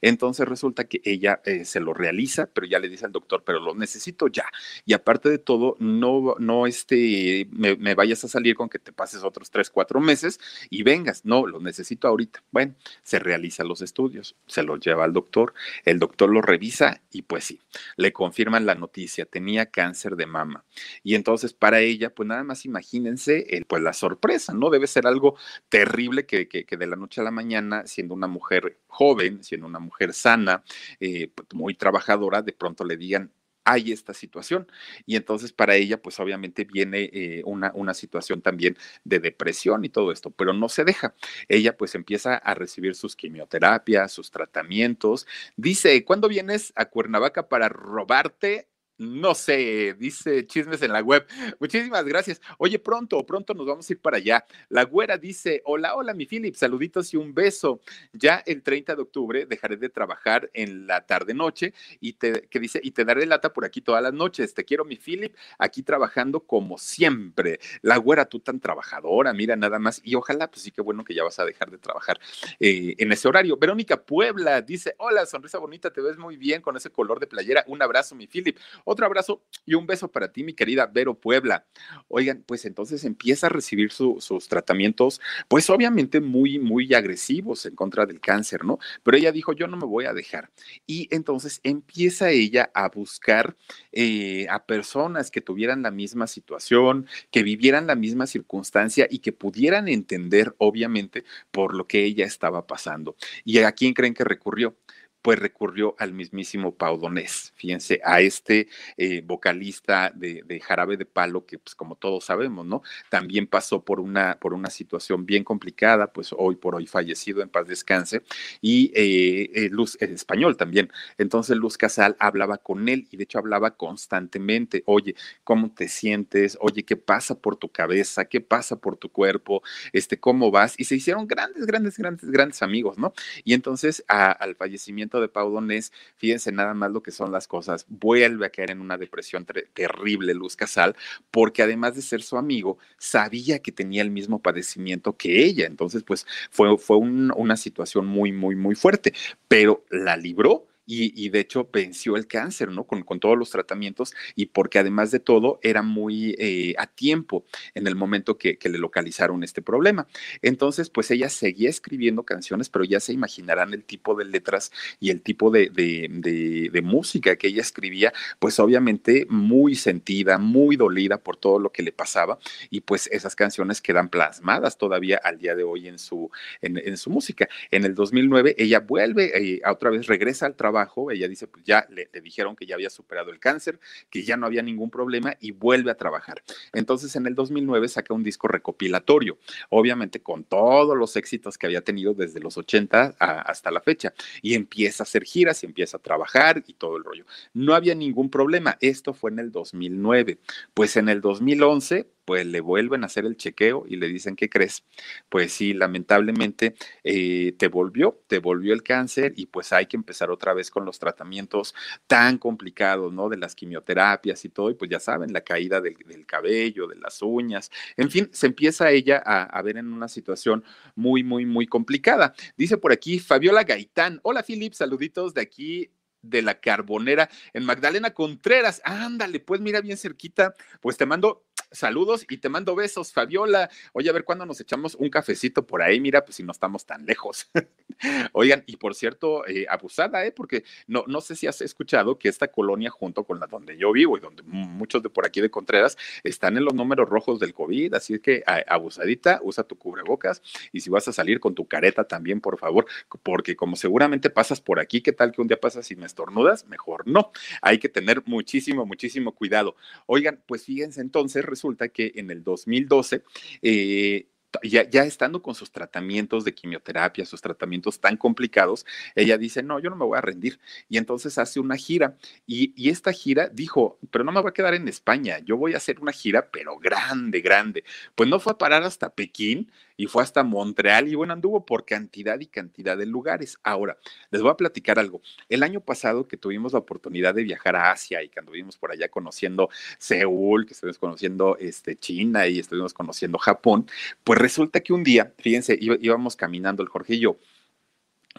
Entonces resulta que ella eh, se lo realiza, pero ya le dice al doctor, pero lo necesito ya. Y aparte de todo, no, no este, me, vayas a salir con que te pases otros tres, cuatro meses y vengas. No, lo necesito ahorita. Bueno, se realiza los estudios, se los lleva al doctor, el doctor lo revisa y pues sí, le confirman la noticia, tenía cáncer de mama. Y entonces para ella, pues nada más imagínense, el, pues la sorpresa, ¿no? Debe ser algo terrible que, que, que de la noche a la mañana, siendo una mujer joven, joven, siendo una mujer sana, eh, pues, muy trabajadora, de pronto le digan, hay esta situación. Y entonces para ella, pues obviamente viene eh, una, una situación también de depresión y todo esto, pero no se deja. Ella pues empieza a recibir sus quimioterapias, sus tratamientos. Dice, ¿cuándo vienes a Cuernavaca para robarte No sé, dice chismes en la web. Muchísimas gracias. Oye, pronto, pronto nos vamos a ir para allá. La güera dice, hola, hola, mi Philip, saluditos y un beso. Ya el 30 de octubre dejaré de trabajar en la tarde-noche y te, que dice, y te daré lata por aquí todas las noches. Te quiero, mi Philip, aquí trabajando como siempre. La güera, tú tan trabajadora, mira nada más. Y ojalá, pues sí, qué bueno que ya vas a dejar de trabajar eh, en ese horario. Verónica Puebla dice, hola, sonrisa bonita, te ves muy bien con ese color de playera. Un abrazo, mi Philip. Otro abrazo y un beso para ti, mi querida Vero Puebla. Oigan, pues entonces empieza a recibir sus tratamientos, pues obviamente muy, muy agresivos en contra del cáncer, ¿no? Pero ella dijo, yo no me voy a dejar. Y entonces empieza ella a buscar eh, a personas que tuvieran la misma situación, que vivieran la misma circunstancia y que pudieran entender, obviamente, por lo que ella estaba pasando. ¿Y a quién creen que recurrió? Pues recurrió al mismísimo Pau Donés, fíjense, a este eh, vocalista de, Jarabe de Palo, que pues como todos sabemos, ¿no? También pasó por una, por una situación bien complicada, pues hoy por hoy fallecido, en paz descanse, y eh, eh, Luz, español también. Entonces Luz Casal hablaba con él y de hecho hablaba constantemente, oye, ¿cómo te sientes? Oye, ¿qué pasa por tu cabeza? ¿Qué pasa por tu cuerpo? Este, ¿Cómo vas? Y se hicieron grandes, grandes, grandes, grandes amigos, ¿no? Y entonces al fallecimiento de Pau Donés, fíjense nada más lo que son las cosas, vuelve a caer en una depresión terrible Luz Casal, porque además de ser su amigo, sabía que tenía el mismo padecimiento que ella. Entonces, pues fue, fue una situación muy, muy, muy fuerte, pero la libró y, de hecho venció el cáncer, ¿no? Con, con, todos los tratamientos y porque además de todo era muy eh, a tiempo en el momento que, que, le localizaron este problema. Entonces, pues ella seguía escribiendo canciones, pero ya se imaginarán el tipo de letras y el tipo de, de, de música que ella escribía, pues obviamente muy sentida, muy dolida por todo lo que le pasaba y pues esas canciones quedan plasmadas todavía al día de hoy en su, en, en su música. En el 2009 ella vuelve, eh, a otra vez regresa al trabajo ella dice, pues ya le, dijeron que ya había superado el cáncer, que ya no había ningún problema y vuelve a trabajar. Entonces en el 2009 saca un disco recopilatorio, obviamente con todos los éxitos que había tenido desde los 80 hasta la fecha, y empieza a hacer giras y empieza a trabajar y todo el rollo. No había ningún problema, esto fue en el 2009. Pues en el 2011 pues le vuelven a hacer el chequeo y le dicen, ¿qué crees? Pues sí, lamentablemente eh, te volvió, te volvió el cáncer y pues hay que empezar otra vez con los tratamientos tan complicados, ¿no? De las quimioterapias y todo, y pues ya saben, la caída del, cabello, de las uñas, en fin, se empieza ella a, a, ver en una situación muy, muy, muy complicada. Dice por aquí Fabiola Gaitán, hola Filip, saluditos de aquí de la Carbonera en Magdalena Contreras. Ándale, pues mira bien cerquita, pues te mando saludos y te mando besos, Fabiola. Oye, a ver cuándo nos echamos un cafecito por ahí, mira, pues si no estamos tan lejos. Oigan, y por cierto, eh, abusada, ¿eh? Porque no, no sé si has escuchado que esta colonia junto con la donde yo vivo y donde muchos de por aquí de Contreras están en los números rojos del COVID, así que abusadita, usa tu cubrebocas y si vas a salir con tu careta también, por favor, porque como seguramente pasas por aquí, ¿qué tal que un día pasas y me estornudas? Mejor no. Hay que tener muchísimo, muchísimo cuidado. Oigan, pues fíjense entonces, resulta que en el 2012, eh, ya, estando con sus tratamientos de quimioterapia, sus tratamientos tan complicados, ella dice, no, yo no me voy a rendir. Y entonces hace una gira. Y, y, esta gira dijo, pero no me voy a quedar en España, yo voy a hacer una gira, pero grande, grande. Pues no fue a parar hasta Pekín, y fue hasta Montreal y bueno, anduvo por cantidad y cantidad de lugares. Ahora, les voy a platicar algo. El año pasado que tuvimos la oportunidad de viajar a Asia y que anduvimos por allá conociendo Seúl, que estuvimos conociendo este, China y estuvimos conociendo Japón, pues resulta que un día, fíjense, íbamos caminando el Jorge y yo,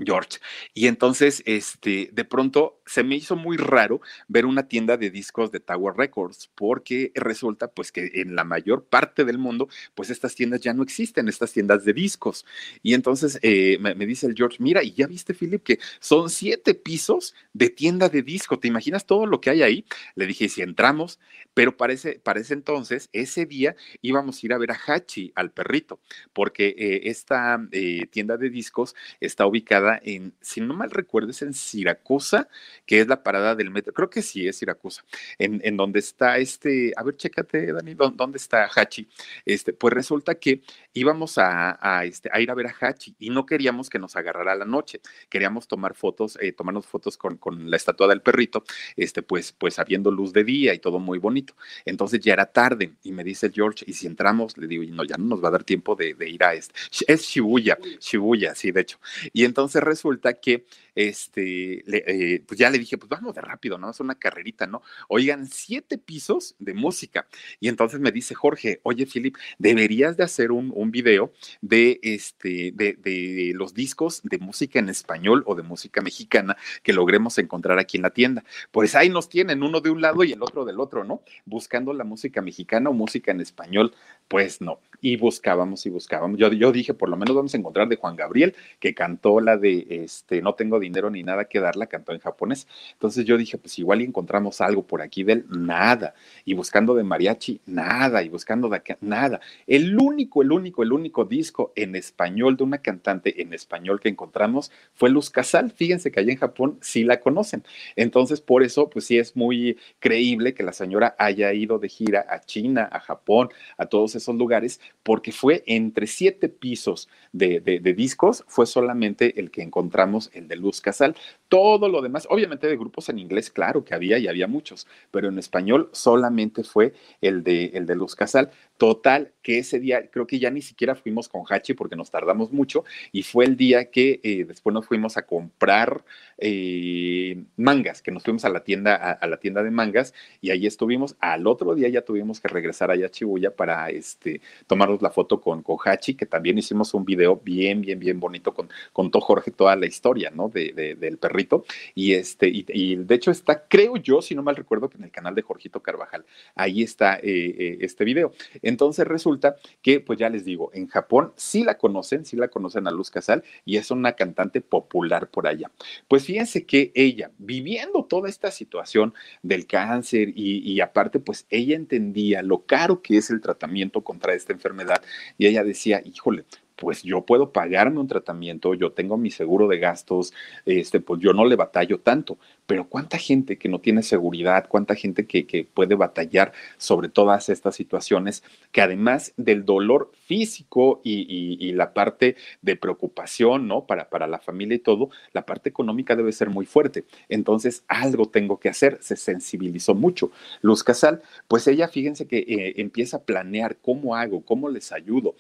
George. Y entonces, este, de pronto se me hizo muy raro ver una tienda de discos de Tower Records, porque resulta pues que en la mayor parte del mundo, pues estas tiendas ya no existen, estas tiendas de discos. Y entonces eh, me, dice el George, mira, y ya viste, Philip, que son siete pisos de tienda de disco, ¿te imaginas todo lo que hay ahí? Le dije, si entramos, pero parece, parece entonces, ese día íbamos a ir a ver a Hachi, al perrito, porque eh, esta eh, tienda de discos está ubicada en, si no mal recuerdo, es en Siracusa, que es la parada del metro, creo que sí es Siracusa, en, en donde está este, a ver, chécate, Dani, ¿dónde está Hachi? Este, pues resulta que íbamos a, a, este, a ir a ver a Hachi y no queríamos que nos agarrara la noche, queríamos tomar fotos, eh, tomarnos fotos con, con, la estatua del perrito, este, pues, pues habiendo luz de día y todo muy bonito. Entonces ya era tarde y me dice George, y si entramos, le digo, no, ya no nos va a dar tiempo de, de ir a este, es Shibuya, Shibuya, sí, de hecho. Y entonces resulta que este, eh, pues ya le dije, pues vamos de rápido, ¿no? Es una carrerita, ¿no? Oigan, siete pisos de música. Y entonces me dice Jorge, oye, Philip, deberías de hacer un, un video de, este, de, de, los discos de música en español o de música mexicana que logremos encontrar aquí en la tienda. Pues ahí nos tienen, uno de un lado y el otro del otro, ¿no? Buscando la música mexicana o música en español, pues no. Y buscábamos y buscábamos. Yo, yo dije, por lo menos vamos a encontrar de Juan Gabriel, que cantó la de, este, no tengo dinero ni nada que dar, la cantó en japonés. Entonces yo dije, pues igual encontramos algo por aquí de él, nada. Y buscando de mariachi, nada. Y buscando de acá, nada. El único, el único, el único disco en español de una cantante en español que encontramos fue Luz Casal. Fíjense que allá en Japón sí la conocen. Entonces, por eso, pues sí es muy creíble que la señora haya ido de gira a China, a Japón, a todos esos lugares, porque fue entre siete pisos de, de, de discos, fue solamente el que encontramos el de Luz Casal. Todo lo demás, obviamente de grupos en inglés, claro que había y había muchos, pero en español solamente fue el de, el de Luz Casal. Total, que ese día creo que ya ni siquiera fuimos con Hachi porque nos tardamos mucho y fue el día que eh, después nos fuimos a comprar eh, mangas, que nos fuimos a la tienda a, la tienda de mangas y ahí estuvimos. Al otro día ya tuvimos que regresar allá a Chibuya para este, tomarnos la foto con, con Hachi, que también hicimos un video bien, bien, bien bonito. Con, contó Jorge toda la historia ¿no? de, de, del perrito y, este, y, y, de hecho está, creo yo, si no mal recuerdo, que en el canal de Jorgito Carvajal, ahí está eh, este video. Entonces resulta que, pues ya les digo, en Japón sí la conocen, sí la conocen a Luz Casal y es una cantante popular por allá. Pues fíjense que ella, viviendo toda esta situación del cáncer y, aparte, pues ella entendía lo caro que es el tratamiento contra esta enfermedad y ella decía, híjole, pues yo puedo pagarme un tratamiento, yo tengo mi seguro de gastos, este, pues yo no le batallo tanto, pero cuánta gente que no tiene seguridad, cuánta gente que, que puede batallar sobre todas estas situaciones, que además del dolor físico y, y, la parte de preocupación, ¿no? Para, para la familia y todo, la parte económica debe ser muy fuerte. Entonces, algo tengo que hacer, se sensibilizó mucho. Luz Casal, pues ella, fíjense que eh, empieza a planear cómo hago, cómo les ayudo,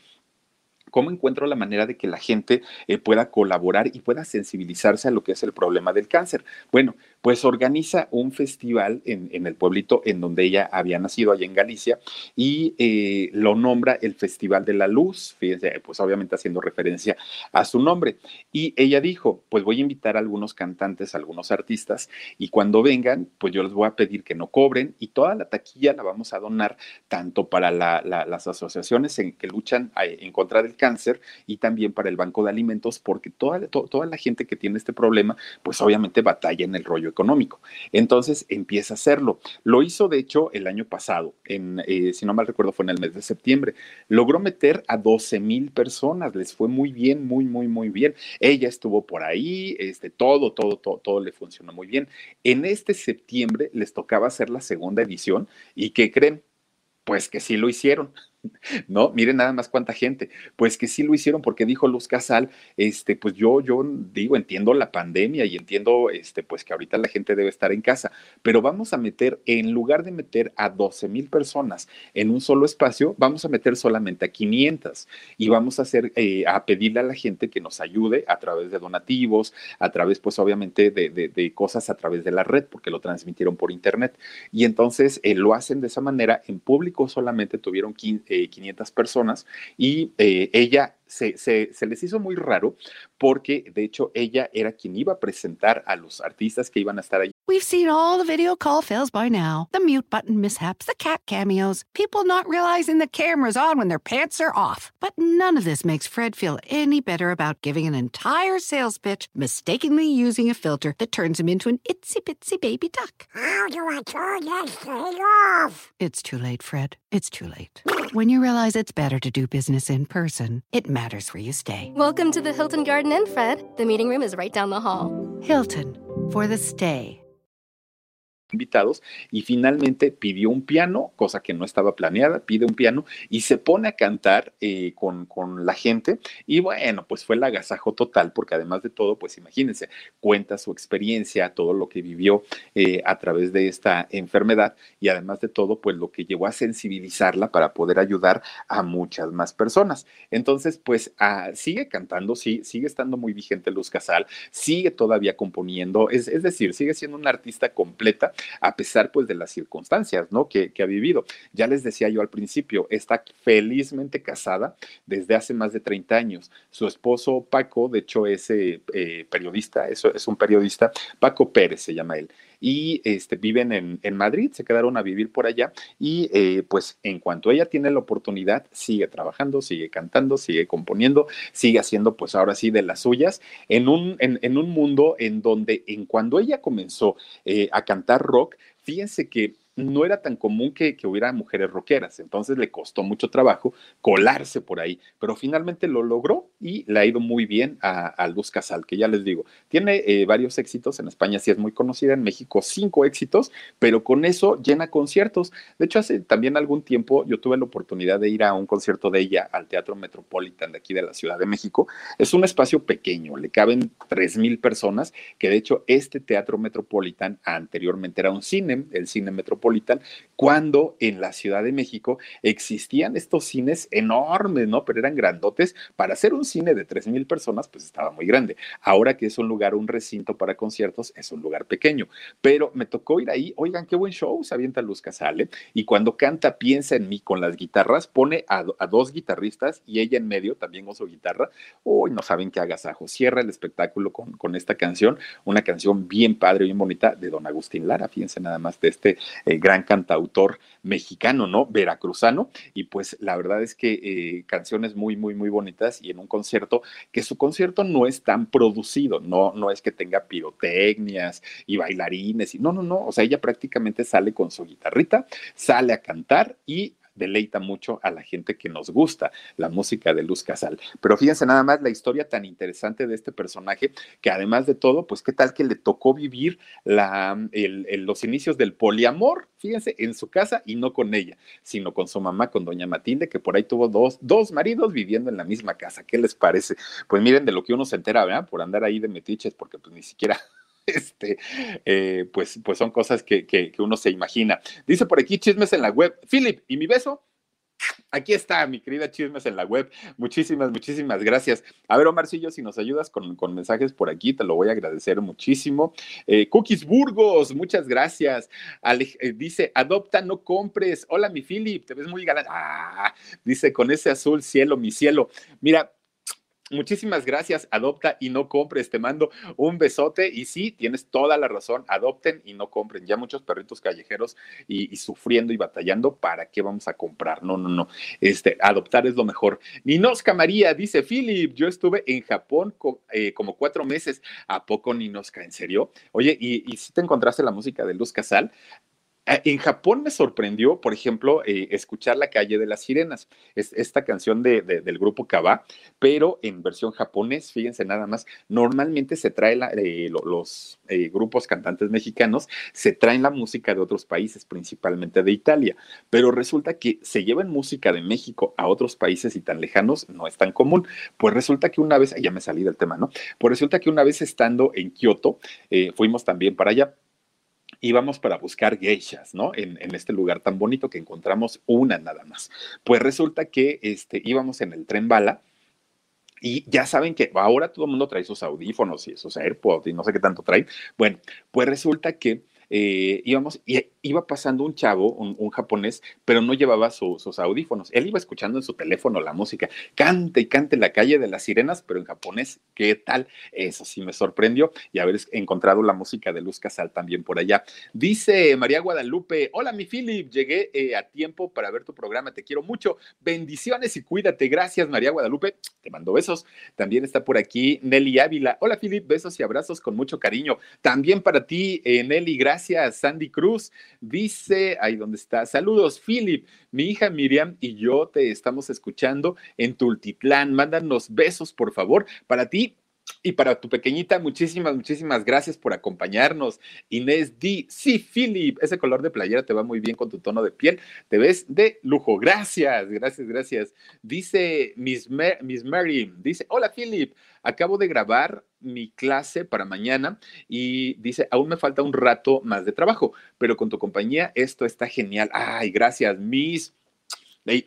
¿Cómo encuentro la manera de que la gente eh, pueda colaborar y pueda sensibilizarse a lo que es el problema del cáncer? Bueno, pues organiza un festival en, el pueblito en donde ella había nacido, allá en Galicia, y eh, lo nombra el Festival de la Luz, fíjense, pues obviamente haciendo referencia a su nombre. Y ella dijo, pues voy a invitar a algunos cantantes, a algunos artistas, y cuando vengan, pues yo les voy a pedir que no cobren y toda la taquilla la vamos a donar tanto para la, la, las asociaciones en que luchan eh, en contra del cáncer y también para el Banco de Alimentos, porque toda, to, toda la gente que tiene este problema, pues obviamente batalla en el rollo económico. Entonces empieza a hacerlo. Lo hizo, de hecho, el año pasado, en, eh, si no mal recuerdo, fue en el mes de septiembre. Logró meter a 12 mil personas, les fue muy bien, muy, muy, muy bien. Ella estuvo por ahí, este, todo, todo, todo, todo le funcionó muy bien. En este septiembre les tocaba hacer la segunda edición y ¿qué creen? Pues que sí lo hicieron. ¿No? Miren nada más cuánta gente. Pues que sí lo hicieron porque dijo Luz Casal, este, pues yo, yo digo, entiendo la pandemia y entiendo, este, pues que ahorita la gente debe estar en casa, pero vamos a meter, en lugar de meter a 12 mil personas en un solo espacio, vamos a meter solamente a 500 y vamos a hacer, eh, a pedirle a la gente que nos ayude a través de donativos, a través, pues obviamente, de, de, cosas a través de la red, porque lo transmitieron por internet. Y entonces eh, lo hacen de esa manera, en público solamente tuvieron 15 eh, 500 personas y eh, ella se, se, se, les hizo muy raro porque de hecho ella era quien iba a presentar a los artistas que iban a estar ahí. We've seen all the video call fails by now. The mute button mishaps, the cat cameos, people not realizing the camera's on when their pants are off. But none of this makes Fred feel any better about giving an entire sales pitch, mistakenly using a filter that turns him into an itsy bitsy baby duck. How do I turn that thing off? It's too late, Fred. It's too late. When you realize it's better to do business in person, it matters where you stay. Welcome to the Hilton Garden Inn, Fred. The meeting room is right down the hall. Hilton, for the stay. Invitados y finalmente pidió un piano, cosa que no estaba planeada, pide un piano y se pone a cantar eh, con, con, la gente y bueno, pues fue el agasajo total porque además de todo, pues imagínense, cuenta su experiencia, todo lo que vivió eh, a través de esta enfermedad y además de todo, pues lo que llevó a sensibilizarla para poder ayudar a muchas más personas. Entonces, pues ah, sigue cantando, sí, sigue estando muy vigente Luz Casal, sigue todavía componiendo, es, es decir, sigue siendo una artista completa a pesar pues de las circunstancias, ¿no? Que, ha vivido. Ya les decía yo al principio, está felizmente casada desde hace más de 30 años. Su esposo Paco, de hecho, es eh, periodista, es, es un periodista, Paco Pérez se llama él y este, viven en, en, Madrid, se quedaron a vivir por allá y eh, pues en cuanto ella tiene la oportunidad, sigue trabajando, sigue cantando, sigue componiendo, sigue haciendo pues ahora sí de las suyas en un, en, en un mundo en donde en cuando ella comenzó eh, a cantar rock, fíjense que no era tan común que, hubiera mujeres rockeras, entonces le costó mucho trabajo colarse por ahí, pero finalmente lo logró y le ha ido muy bien a, a Luz Casal, que ya les digo, tiene eh, varios éxitos, en España sí es muy conocida, en México cinco éxitos, pero con eso llena conciertos. De hecho, hace también algún tiempo yo tuve la oportunidad de ir a un concierto de ella al Teatro Metropolitan de aquí de la Ciudad de México. Es un espacio pequeño, le caben tres mil personas, que de hecho este Teatro Metropolitan anteriormente era un cine, el Cine Metropolitan cuando en la Ciudad de México existían estos cines enormes, ¿no? Pero eran grandotes. Para hacer un cine de tres mil personas, pues estaba muy grande. Ahora que es un lugar, un recinto para conciertos, es un lugar pequeño. Pero me tocó ir ahí, oigan, qué buen show, se avienta Luz Casale. Y cuando canta, piensa en mí con las guitarras, pone a, dos guitarristas y ella en medio también con su guitarra. Uy, no saben qué agasajo. Cierra el espectáculo con, con esta canción, una canción bien padre, bien bonita de don Agustín Lara. Fíjense nada más de este eh, gran cantautor mexicano, ¿no? Veracruzano. Y pues la verdad es que eh, canciones muy, muy, muy bonitas y en un concierto, que su concierto no es tan producido, no, no es que tenga pirotecnias y bailarines, y no, no, no, o sea, ella prácticamente sale con su guitarrita, sale a cantar y deleita mucho a la gente que nos gusta la música de Luz Casal. Pero fíjense nada más la historia tan interesante de este personaje, que además de todo, pues qué tal que le tocó vivir la, los inicios del poliamor, fíjense, en su casa y no con ella, sino con su mamá, con doña Matilde, que por ahí tuvo dos, dos maridos viviendo en la misma casa. ¿Qué les parece? Pues miren de lo que uno se entera, ¿verdad? Por andar ahí de metiches, porque pues ni siquiera este, eh, pues, pues son cosas que, uno se imagina. Dice por aquí chismes en la web. Philip, ¿y mi beso? Aquí está, mi querida Chismes en la web. Muchísimas, muchísimas gracias. A ver, Omarcillo, si nos ayudas con, mensajes por aquí, te lo voy a agradecer muchísimo. Eh, Cookies Burgos, muchas gracias. Eh, dice, adopta, no compres. Hola, mi Philip, te ves muy galante. Ah, dice, con ese azul cielo, mi cielo. Mira, Muchísimas gracias. Adopta y no compres. Te mando un besote. Y sí, tienes toda la razón. Adopten y no compren. Ya muchos perritos callejeros y, sufriendo y batallando. ¿Para qué vamos a comprar? No, no, no. Este, adoptar es lo mejor. Ninosca María dice: Philip, yo estuve en Japón eh, como cuatro meses. ¿A poco, Ninosca? ¿En serio? Oye, ¿y, y si te encontraste la música de Luz Casal? En Japón me sorprendió, por ejemplo, eh, escuchar La calle de las sirenas, es esta canción de, de, del grupo Kaba, pero en versión japonés, fíjense nada más, normalmente se trae eh, los eh, grupos cantantes mexicanos, se traen la música de otros países, principalmente de Italia, pero resulta que se llevan música de México a otros países y tan lejanos no es tan común. Pues resulta que una vez, ya me salí del tema, ¿no? Pues resulta que una vez estando en Kioto, fuimos también para allá íbamos para buscar geishas, ¿no? En, este lugar tan bonito que encontramos una nada más. Pues resulta que este, íbamos en el tren bala. Y ya saben que ahora todo el mundo trae sus audífonos y sus AirPods y no sé qué tanto traen. Bueno, pues resulta que eh, íbamos y iba pasando un chavo, un, japonés, pero no llevaba su, sus audífonos. Él iba escuchando en su teléfono la música, cante y cante la calle de las sirenas, pero en japonés, ¿qué tal? Eso sí me sorprendió y haber encontrado la música de Luz Casal también por allá. Dice María Guadalupe, hola mi Philip, llegué eh, a tiempo para ver tu programa, te quiero mucho, bendiciones y cuídate, gracias María Guadalupe, te mando besos. También está por aquí Nelly Ávila, hola Philip, besos y abrazos con mucho cariño. También para ti, eh, Nelly, gracias. Sandy Cruz, Dice, ahí donde está, saludos, Philip, mi hija Miriam y yo te estamos escuchando en Tultitlán. Mándanos besos, por favor. Para ti, Y para tu pequeñita, muchísimas, muchísimas gracias por acompañarnos. Inés D. Sí, Philip, ese color de playera te va muy bien con tu tono de piel. Te ves de lujo. Gracias, gracias, gracias. Dice Miss, Miss Mary, dice, hola Philip, acabo de grabar mi clase para mañana y dice, aún me falta un rato más de trabajo, pero con tu compañía esto está genial. Ay, gracias, Miss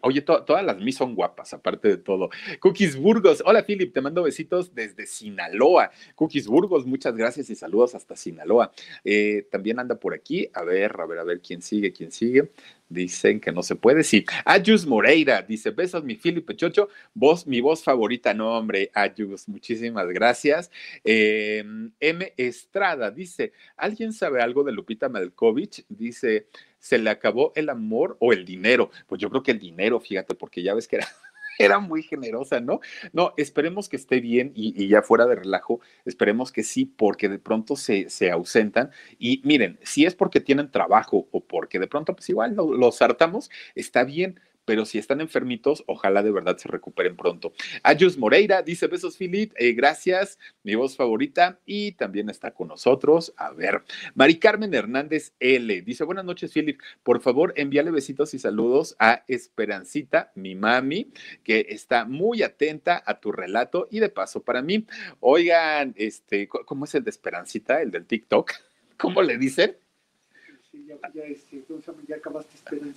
oye, todas las mis son guapas, aparte de todo. Cookies Burgos, hola Philip, te mando besitos desde Sinaloa. Cookies Burgos, muchas gracias y saludos hasta Sinaloa. Eh, también anda por aquí, a ver, a ver, a ver quién sigue, quién sigue. Dicen que no se puede, sí. Ayus Moreira dice: Besos, mi Filipe Chocho, voz, mi voz favorita. No, hombre, Ayus, muchísimas gracias. Em, M. Estrada dice: ¿Alguien sabe algo de Lupita Malkovich? Dice: ¿se le acabó el amor o el dinero? Pues yo creo que el dinero, fíjate, porque ya ves que era era muy generosa, ¿no? No, esperemos que esté bien y, ya fuera de relajo, esperemos que sí, porque de pronto se, se, ausentan. Y miren, si es porque tienen trabajo o porque de pronto, pues igual los hartamos, está bien pero si están enfermitos, ojalá de verdad se recuperen pronto. Ayus Moreira dice, besos Philip, eh, gracias, mi voz favorita, y también está con nosotros. A ver, Mari Carmen Hernández L dice, buenas noches Philip, por favor envíale besitos y saludos a Esperancita, mi mami, que está muy atenta a tu relato y de paso para mí. Oigan, este, ¿cómo es el de Esperancita, el del TikTok? ¿Cómo le dicen?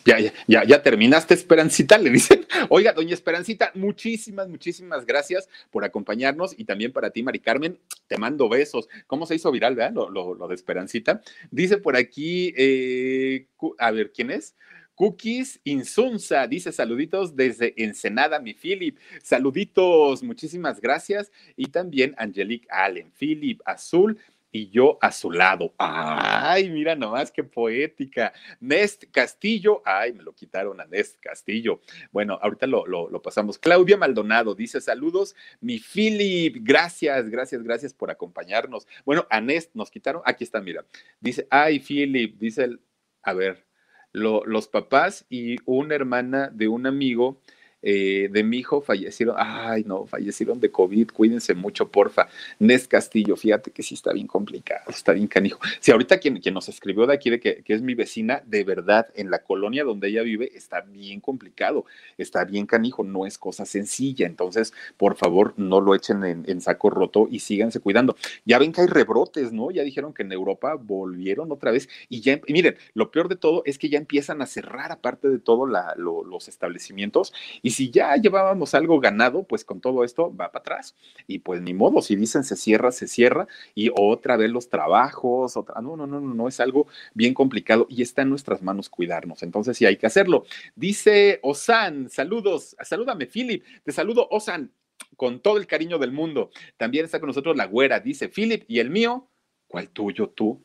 Ya, ya, ya, ya, terminaste, Esperancita, le dicen. Oiga, doña Esperancita, muchísimas, muchísimas gracias por acompañarnos y también para ti, Mari Carmen, te mando besos. ¿Cómo se hizo viral, verdad? Lo, de Esperancita. Dice por aquí, eh, a ver, ¿quién es? Cookies Insunza dice saluditos desde Ensenada, mi Philip. Saluditos, muchísimas gracias. Y también Angelique Allen, Philip Azul y yo a su lado. Ay, mira nomás qué poética. Nest Castillo, ay, me lo quitaron a Nest Castillo. Bueno, ahorita lo, lo, pasamos. Claudia Maldonado dice saludos, mi Philip, gracias, gracias, gracias por acompañarnos. Bueno, a Nest nos quitaron, aquí está, mira. Dice, ay, Philip, dice el, a ver, los papás y una hermana de un amigo eh, de mi hijo fallecieron, ay no, fallecieron de COVID, cuídense mucho, porfa. Nes Castillo, fíjate que sí está bien complicado, está bien canijo. Si ahorita quien, quien nos escribió de aquí, de que, es mi vecina, de verdad, en la colonia donde ella vive, está bien complicado, está bien canijo, no es cosa sencilla. Entonces, por favor, no lo echen en, saco roto y síganse cuidando. Ya ven que hay rebrotes, ¿no? Ya dijeron que en Europa volvieron otra vez y ya, miren, lo peor de todo es que ya empiezan a cerrar, aparte de todo, los establecimientos y si ya llevábamos algo ganado, pues con todo esto va para atrás. Y pues ni modo, si dicen se cierra, se cierra y otra vez los trabajos, otra, no, no, no, no, no, es algo bien complicado y está en nuestras manos cuidarnos. Entonces sí hay que hacerlo. Dice Osan, saludos, salúdame Philip, te saludo Osan con todo el cariño del mundo. También está con nosotros la güera, dice Philip, y el mío, ¿cuál tuyo tú?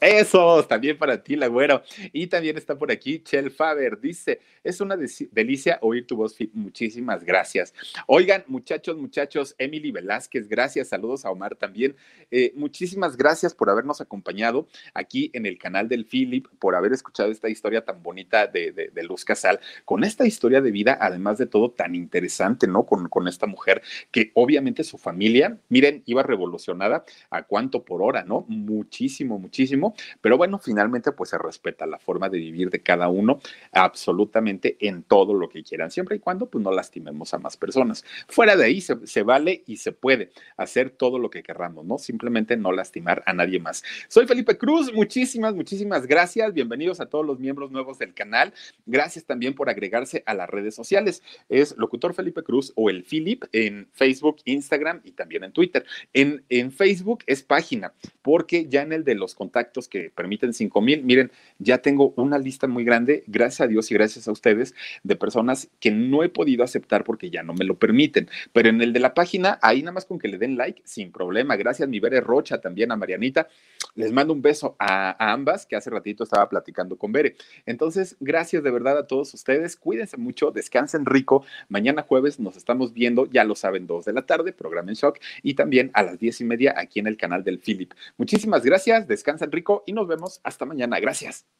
Eso, también para ti, la güero. Y también está por aquí Chel Faber. Dice, es una delicia oír tu voz. Muchísimas gracias. Oigan, muchachos, muchachos, Emily Velázquez, gracias. Saludos a Omar también. Eh, muchísimas gracias por habernos acompañado aquí en el canal del Philip, por haber escuchado esta historia tan bonita de, de, Luz Casal, con esta historia de vida, además de todo, tan interesante, ¿no? Con, con esta mujer que obviamente su familia, miren, iba revolucionada a cuánto por hora, ¿no? Muchísimo, muchísimo pero bueno, finalmente pues se respeta la forma de vivir de cada uno absolutamente en todo lo que quieran, siempre y cuando pues no lastimemos a más personas. Fuera de ahí se, vale y se puede hacer todo lo que querramos, ¿no? Simplemente no lastimar a nadie más. Soy Felipe Cruz, muchísimas, muchísimas gracias. Bienvenidos a todos los miembros nuevos del canal. Gracias también por agregarse a las redes sociales. Es Locutor Felipe Cruz o el Philip en Facebook, Instagram y también en Twitter. En, en Facebook es página, porque ya en el de los contactos que permiten 5 mil. Miren, ya tengo una lista muy grande, gracias a Dios y gracias a ustedes, de personas que no he podido aceptar porque ya no me lo permiten. Pero en el de la página, ahí nada más con que le den like, sin problema. Gracias, mi Bere Rocha, también a Marianita. Les mando un beso a, ambas, que hace ratito estaba platicando con Bere. Entonces, gracias de verdad a todos ustedes. Cuídense mucho, descansen rico. Mañana jueves nos estamos viendo, ya lo saben, dos de la tarde, programa en shock, y también a las diez y media aquí en el canal del Philip. Muchísimas gracias, descansen rico y nos vemos hasta mañana. Gracias.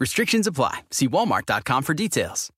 Restrictions apply. See walmart.com for details.